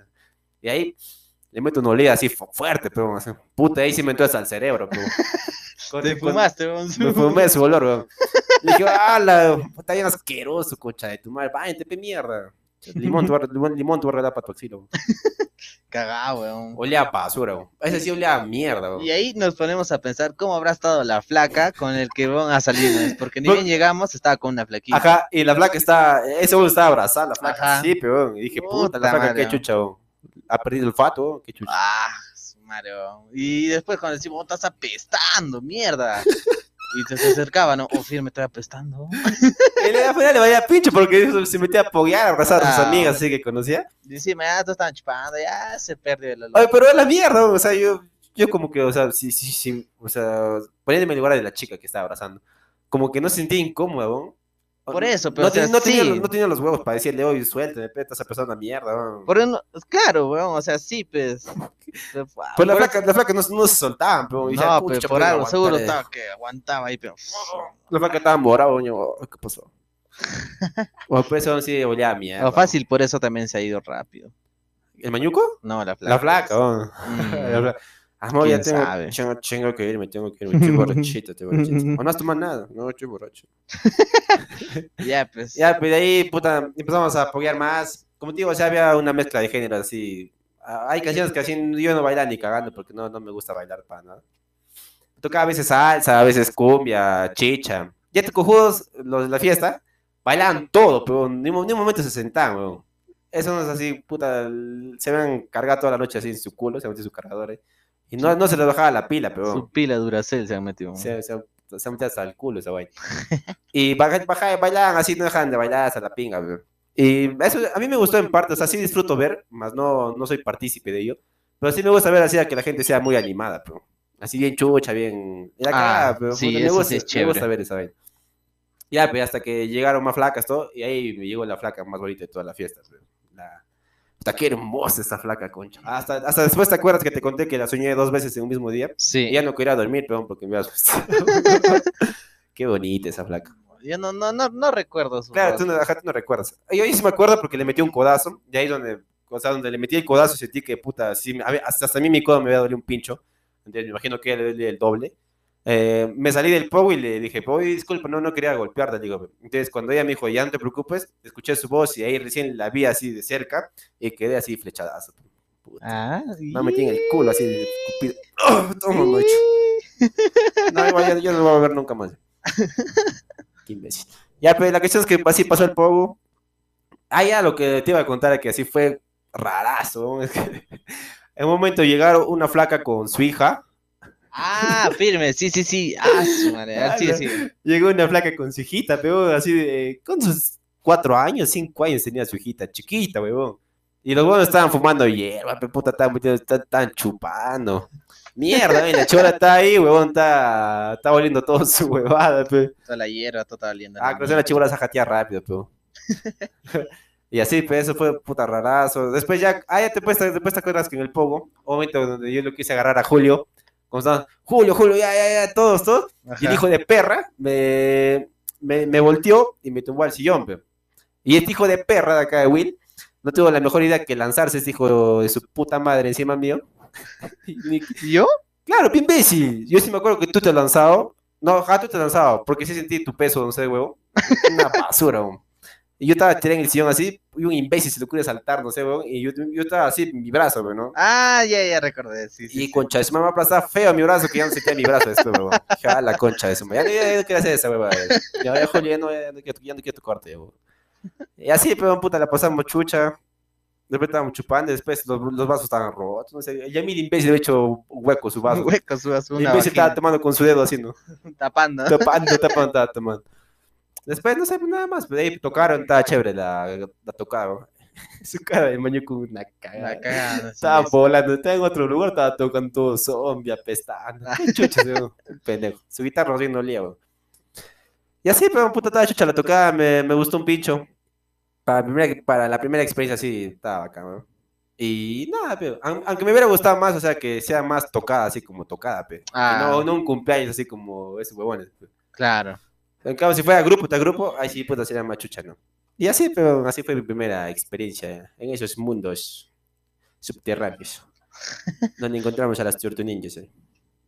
Y ahí le meto una olida así fu- fuerte, pero así. Puta, ahí sí me entró hasta el cerebro, pero. Te fumaste, huevón. Me fumé su olor, weón. Le dije, ¡ala! Está bien asqueroso, concha de tu madre. Váyate, pe mierda. Limón, tu, limón, limón, tu para tu axilo. weón. Cagado, weón. Olía a basura, weón. Ese sí olía a mierda, weón. Y ahí nos ponemos a pensar cómo habrá estado la flaca con el que van a salir, porque ni bien llegamos, estaba con una flaquita. Ajá, y la flaca está. Ese weón estaba abrazada, la flaca. Ajá. Sí, pero weón. Y dije, puta, la flaca, qué madre. chucha, weón. Ha perdido el weón. Qué chucha. Ah, weón. Y después cuando decimos, "Oh, estás apestando, mierda. Y te se acercaba, ¿no? Oh, sí, me estoy apestando. Y le afuera le vaya pinche porque se metía a apoyar, a abrazar a sus Ah. amigas así que conocía. Encima, ya todos estaban chupando, ya se perdió el olor. Ay, pero es la mierda, o sea, yo, yo como que, o sea, sí, sí, sí, o sea, poniéndome en el lugar de la chica que estaba abrazando, como que no sentía incómodo, ¿no? Por eso, pero, no, o sea, ten- no tenía, sí. no tenía los huevos para decirle, oye, suéltame, pe, estás empezando una mierda. Por uno, claro, weón, o sea, sí, pues. Pues la por- flaca, la flaca no, no se soltaban, pero No, "Pucha, pero ¿por por algo, seguro aguantar, eh?". estaba que aguantaba ahí, pero. La flaca estaba morada, coño, "Ay, ¿qué pasó? o pues eso sí olía a mierda. O fácil, por eso también se ha ido rápido. ¿El mañuco? No, la flaca. La flaca, oh. Mm. Amor, ya ¿Quién tengo, tengo, tengo que irme, tengo que irme, estoy borrachito, estoy borrachito. O no has tomado nada, no, estoy borracho. Ya, pues. Ya, pues de ahí, puta, empezamos a apoyar más. Como te digo, o sea, había una mezcla de géneros así. Ah, Hay canciones que así yo no bailaba ni cagando porque no, no me gusta bailar para nada. Tocaba a veces salsa, a veces cumbia, chicha. Ya te cojudos, los de la fiesta, bailaban todo, pero ni, ni un momento se sentaban, weón. Eso es así, puta, se ven cargado toda la noche así en su culo, se meten sus cargadores. Y no, no se les bajaba la pila, pero Su pila Duracell se han metido. se, se, se mete hasta el culo esa vaina. Y baja, baja, bailaban así, no dejan de bailar hasta la pinga, weón. Y eso a mí me gustó en parte, o sea, sí disfruto ver, más no, no soy partícipe de ello. Pero sí me gusta ver así a que la gente sea muy animada, pero así bien chucha, bien. y la Ah, pero, sí, me, gusta, sí es me gusta ver esa vaina. Ya, pues hasta que llegaron más flacas todo, y ahí me llegó la flaca más bonita de toda la fiesta. pero La... Puta, qué hermosa esa flaca, concha. Hasta, hasta después te acuerdas que te conté que la soñé dos veces en un mismo día. Sí. Y ya no quería dormir, perdón, porque me asustado. Qué bonita esa flaca. Yo no, no, no, no recuerdo su Claro, tú no, ajá, tú no recuerdas. Yo ahí sí me acuerdo porque le metí un codazo. Y ahí donde, o sea, donde le metí el codazo sentí que, puta, sí, a hasta, hasta a mí mi codo me había dolido un pincho. Entonces me imagino que le dolía el doble. Eh, me salí del pogo y le dije, Pogo, disculpa, no, no quería golpearte, digo. Entonces cuando ella me dijo, ya no te preocupes, escuché su voz y ahí recién la vi así de cerca y quedé así flechadazo. Puta. Ah, Me metí en el culo así de escupido. ¡Oh, toma, macho! No, igual ya, yo no lo voy a ver nunca más. Qué imbécil. Ya, pero la cuestión es que así pasó el pogo. Ah, ya lo que te iba a contar es que así fue rarazo. Es que en un momento llegaron una flaca con su hija. Ah, firme, sí, sí, sí. Ah, su madre. ah, Sí, sí. Llegó una flaca con su hijita, pero así de. Con sus cuatro años, cinco años tenía su hijita, chiquita, huevón. Y los buenos estaban fumando hierba, pero puta, estaban, estaban- estaban chupando. Mierda, y la chola está ahí, huevón, está, está oliendo todo su huevada, pe. Toda la hierba, toda oliendo. Ah, creo que la chibola se jatea rápido, pero. y así, pues eso fue puta rarazo. Después ya, ah, ya te, después, después te acuerdas que en el Pogo, un momento donde yo lo quise agarrar a Julio, como Julio, Julio, ya, ya, ya, todos, todos. Y el hijo de perra me, me, me volteó y me tumbó al sillón, pe. Y este hijo de perra de acá de Will no tuvo la mejor idea que lanzarse este hijo de su puta madre encima mío. Y ¿Yo? Claro, qué imbécil. Yo sí me acuerdo que tú te has lanzado. No, ja, tú te has lanzado, porque sí sentí tu peso, no sé, huevo. Una basura, weón. Y yo estaba tirado en el sillón así, y un imbécil se le ocurre saltar, no sé, weón. Y yo, yo estaba así en mi brazo, weón, ¿no? Ah, ya, ya recordé. Sí, sí, Y sí. concha de su mamá aplastaba feo mi brazo, que ya no sentía mi brazo esto, weón. Ja, la concha de su mamá. Ya, no- ya, ya no quería hacer esa, weón. Ya, ya, ya no, ya no quiero, ya no quiero tu corte, weón. Y así, pero puta, la pasamos chucha. Después estábamos chupando, después los, los vasos estaban rotos, no sé. Ya mi imbécil había hecho hueco su vaso. Hueco, su El una imbécil estaba vagina, tomando con su dedo haciendo. tapando. Tapando, tapando, estaba tomando. Después, no sé, nada más. Pero ahí tocaron, estaba chévere la, la tocaron. Su cara de mañuco, una cagada. La cagada. Estaba sí, volando, estaba en otro lugar, estaba tocando todo zombie, apestando. Qué chucha, pendejo. Su guitarra recién no olía. Y así, pero puta, estaba chucha la tocada, me, me gustó un pincho. Para, la primera- para la primera experiencia, sí, estaba acá, weón. Y nada, pero, aun- aunque me hubiera gustado más, o sea, que sea más tocada, así como tocada, pe. Ah. No, no un cumpleaños así como esos huevones. pe. Claro. En cambio, si fuera grupo tras grupo, ahí sí puta sería más chucha, ¿no? Y así, pero así fue mi primera experiencia en esos mundos subterráneos. donde encontramos a las tortuninjas. Eh.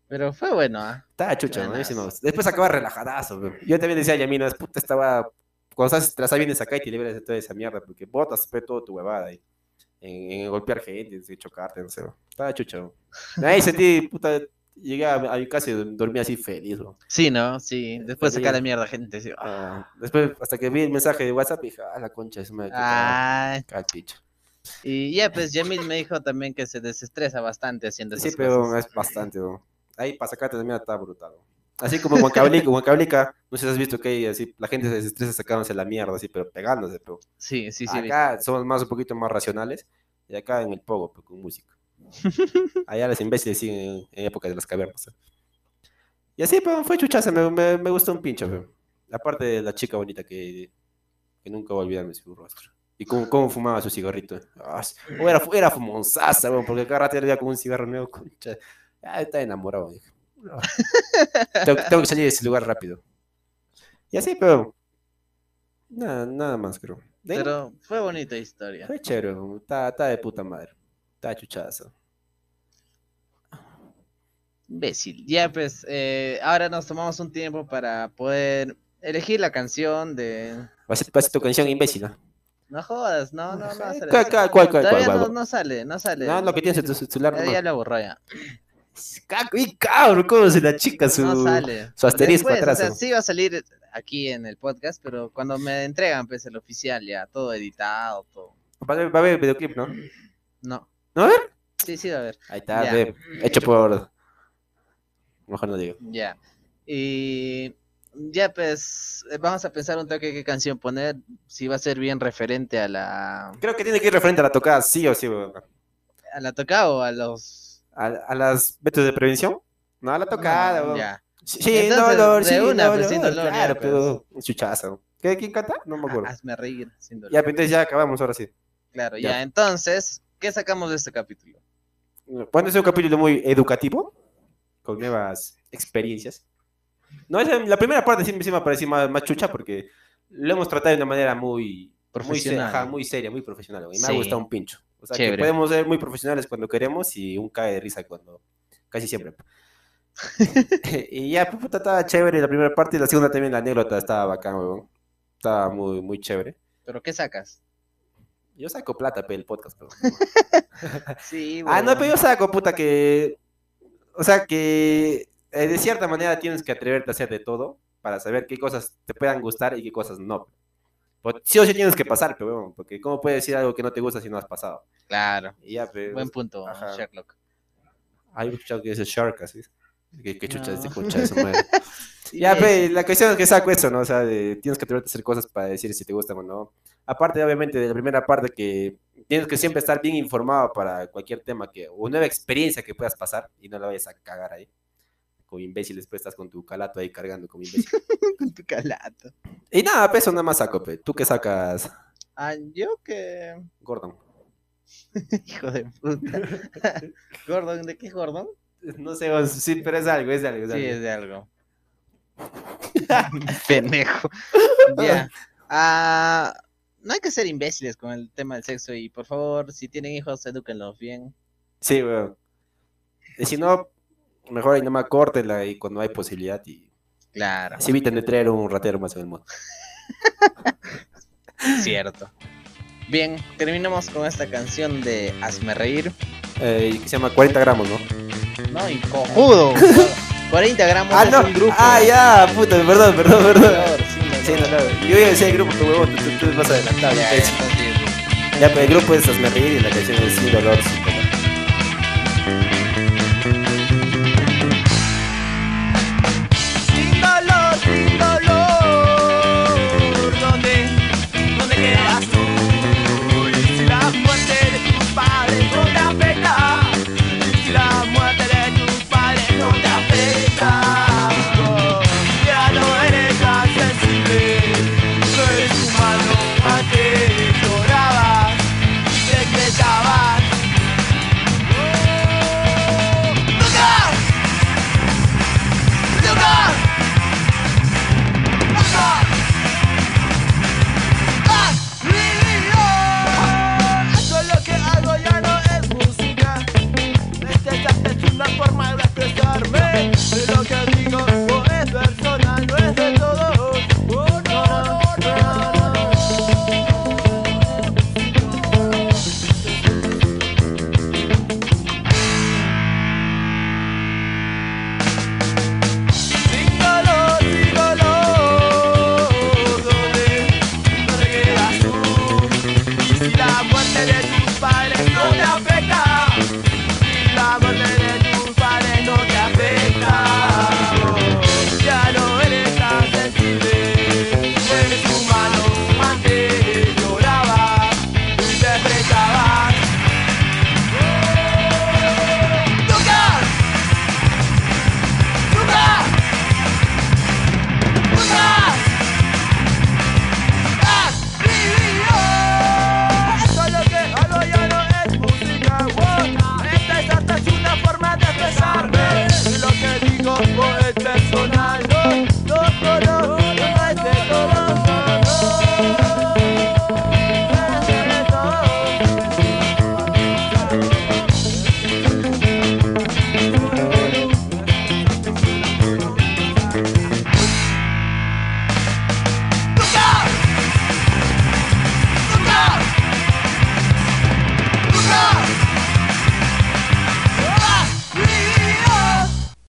Pero fue bueno, ¿ah? Estaba chucha, ¿no? Después acaba relajadazo. Yo también decía a Yamino, es puta, estaba... Cuando estás tras vienes acá y te liberas de toda esa mierda, porque botas fue todo tu huevada ahí. En, en golpear gente, en chocarte, no sé. Estaba chucha, ¿no? Ahí sentí, puta, llegué a, a mi casa y dormí así feliz. Sí, ¿no? Sí. Después sacar la mierda, gente. sí. Ah, después, hasta que vi el mensaje de WhatsApp, dije, ah, la concha de su madre. el picho. Y ya, pues Yamil me dijo también que se desestresa bastante haciendo esas Sí, pero cosas. es bastante, ¿no? Ahí para sacarte mierda está brutal. Así como en Huancablica, Huancablica, no sé si has visto que ahí, así, la gente se desestresa sacándose la mierda, así, pero pegándose, pero Sí, sí, sí. acá somos más un poquito más racionales, y acá en el pogo, pero con música. Allá los imbéciles siguen en, época de las cavernas. ¿eh? Y así, pero fue chuchaza, me, me, me gustó un pincho, pero. Aparte de la chica bonita que, que nunca voy a olvidarme su rostro. Y cómo, cómo fumaba su cigarrito. Ah, o era, era fumonzaza, weón, porque cada rato le con un cigarro nuevo, concha. Ya está enamorado. No. tengo, tengo que salir de ese lugar rápido. Y así, pero. Nada, nada más, creo. De Pero fue bonita historia. Fue chévere, está, está de puta madre. Está chuchazo. Imbécil. Ya, pues, eh, ahora nos tomamos un tiempo para poder elegir la canción de... Va a ser, va a ser tu canción imbécil, ¿no? No jodas, no, no, no. ¿Cuál, sale. cuál, cuál, cuál, Todavía cuál, no, cuál? no sale, no sale. No, lo que tienes en tu celular. Ya, no. ya lo borró ya. Y cabrón, ¿cómo se la chica su, no sale. su asterisco Después, atrás? O sea, ¿no? sí va a salir aquí en el podcast, pero cuando me entregan, pues, el oficial ya, todo editado, todo. Va a haber- va videoclip, ¿no? No. ¿No? A ver. Sí, sí va a haber. Ahí está, hecho por... Mejor no digo. Ya. Y ya pues eh, vamos a pensar un toque qué canción poner, si va a ser bien referente a la Creo que tiene que ir referente a la tocada, sí o sí, a la tocada o a los A, a las métodos de prevención. No, a la tocada, ya. Sí, sí, Entonces, dolor, de sí, una, dolor, pues, sin dolor, ya, claro, pues. pero un chuchazo. ¿Qué, ¿Quién canta? No me acuerdo. Hazme reír sin dolor. Ya, pero entonces ya acabamos ahora sí. Claro, ya. ya. Entonces, ¿qué sacamos de este capítulo? Bueno, es un capítulo muy educativo, con nuevas experiencias. No, la primera parte sí, sí me pareció más, más chucha porque lo hemos tratado de una manera muy muy, Profesional. ajá, muy seria, muy profesional. Y me Sí. ha gustado un pincho. O sea, Chévere. que podemos ser muy profesionales cuando queremos y un cae de risa cuando... Casi siempre. y ya, puta, estaba chévere la primera parte y la segunda también la anécdota estaba bacán, weón. Estaba muy, muy chévere. ¿Pero qué sacas? Yo saco plata, pe, el podcast, pero... Sí, Ah, no, pero yo saco, puta, que. O sea, que eh, de cierta manera tienes que atreverte a hacer de todo para saber qué cosas te puedan gustar y qué cosas no. Pues, sí o sí tienes que pasar, pero weón, porque ¿cómo puedes decir algo que no te gusta si no has pasado? Claro. Y ya, pero. Buen punto, Ajá. Sherlock. Hay un escuchado que dice Shark, así. ¿Qué, qué chucha No. concha de su madre? Ya, pe, la cuestión es que saco eso, ¿no? O sea, de- tienes que atreverte a hacer cosas para decir si te gustan o no. Aparte, obviamente, de la primera parte que tienes que siempre estar bien informado para cualquier tema que, o nueva experiencia que puedas pasar y no la vayas a cagar ahí. Como imbécil, después estás con tu calato ahí cargando como imbécil. Con tu calato. y nada, peso nada más saco, pe. ¿Tú qué sacas, Ah, yo que. Gordon? Hijo de puta. Gordon, ¿de qué es Gordon? No sé, sí, pero es algo, es de algo. Es de Sí, algo. es de algo. Pendejo. Ya. Ah, no hay que ser imbéciles con el tema del sexo y por favor, si tienen hijos, edúquenlos bien. Sí, weón. Y si no, mejor ahí nomás córtela y cuando hay posibilidad y Claro, así eviten de traer un ratero más en el mundo. cierto. Bien, terminamos con esta canción de Hazme reír. Eh, que se llama 40 gramos, ¿no? No, y cojudo. 40 gramos Ah, es no. un grupo. Ah, ya, puta, perdón, perdón, perdón. Sí, no, no. Yo iba a decir el grupo, tu huevón, tú, tú, tú vas adelantado. Ya, Ya, pero el grupo es Hazme Reír y la canción es Sin Dolor, Sin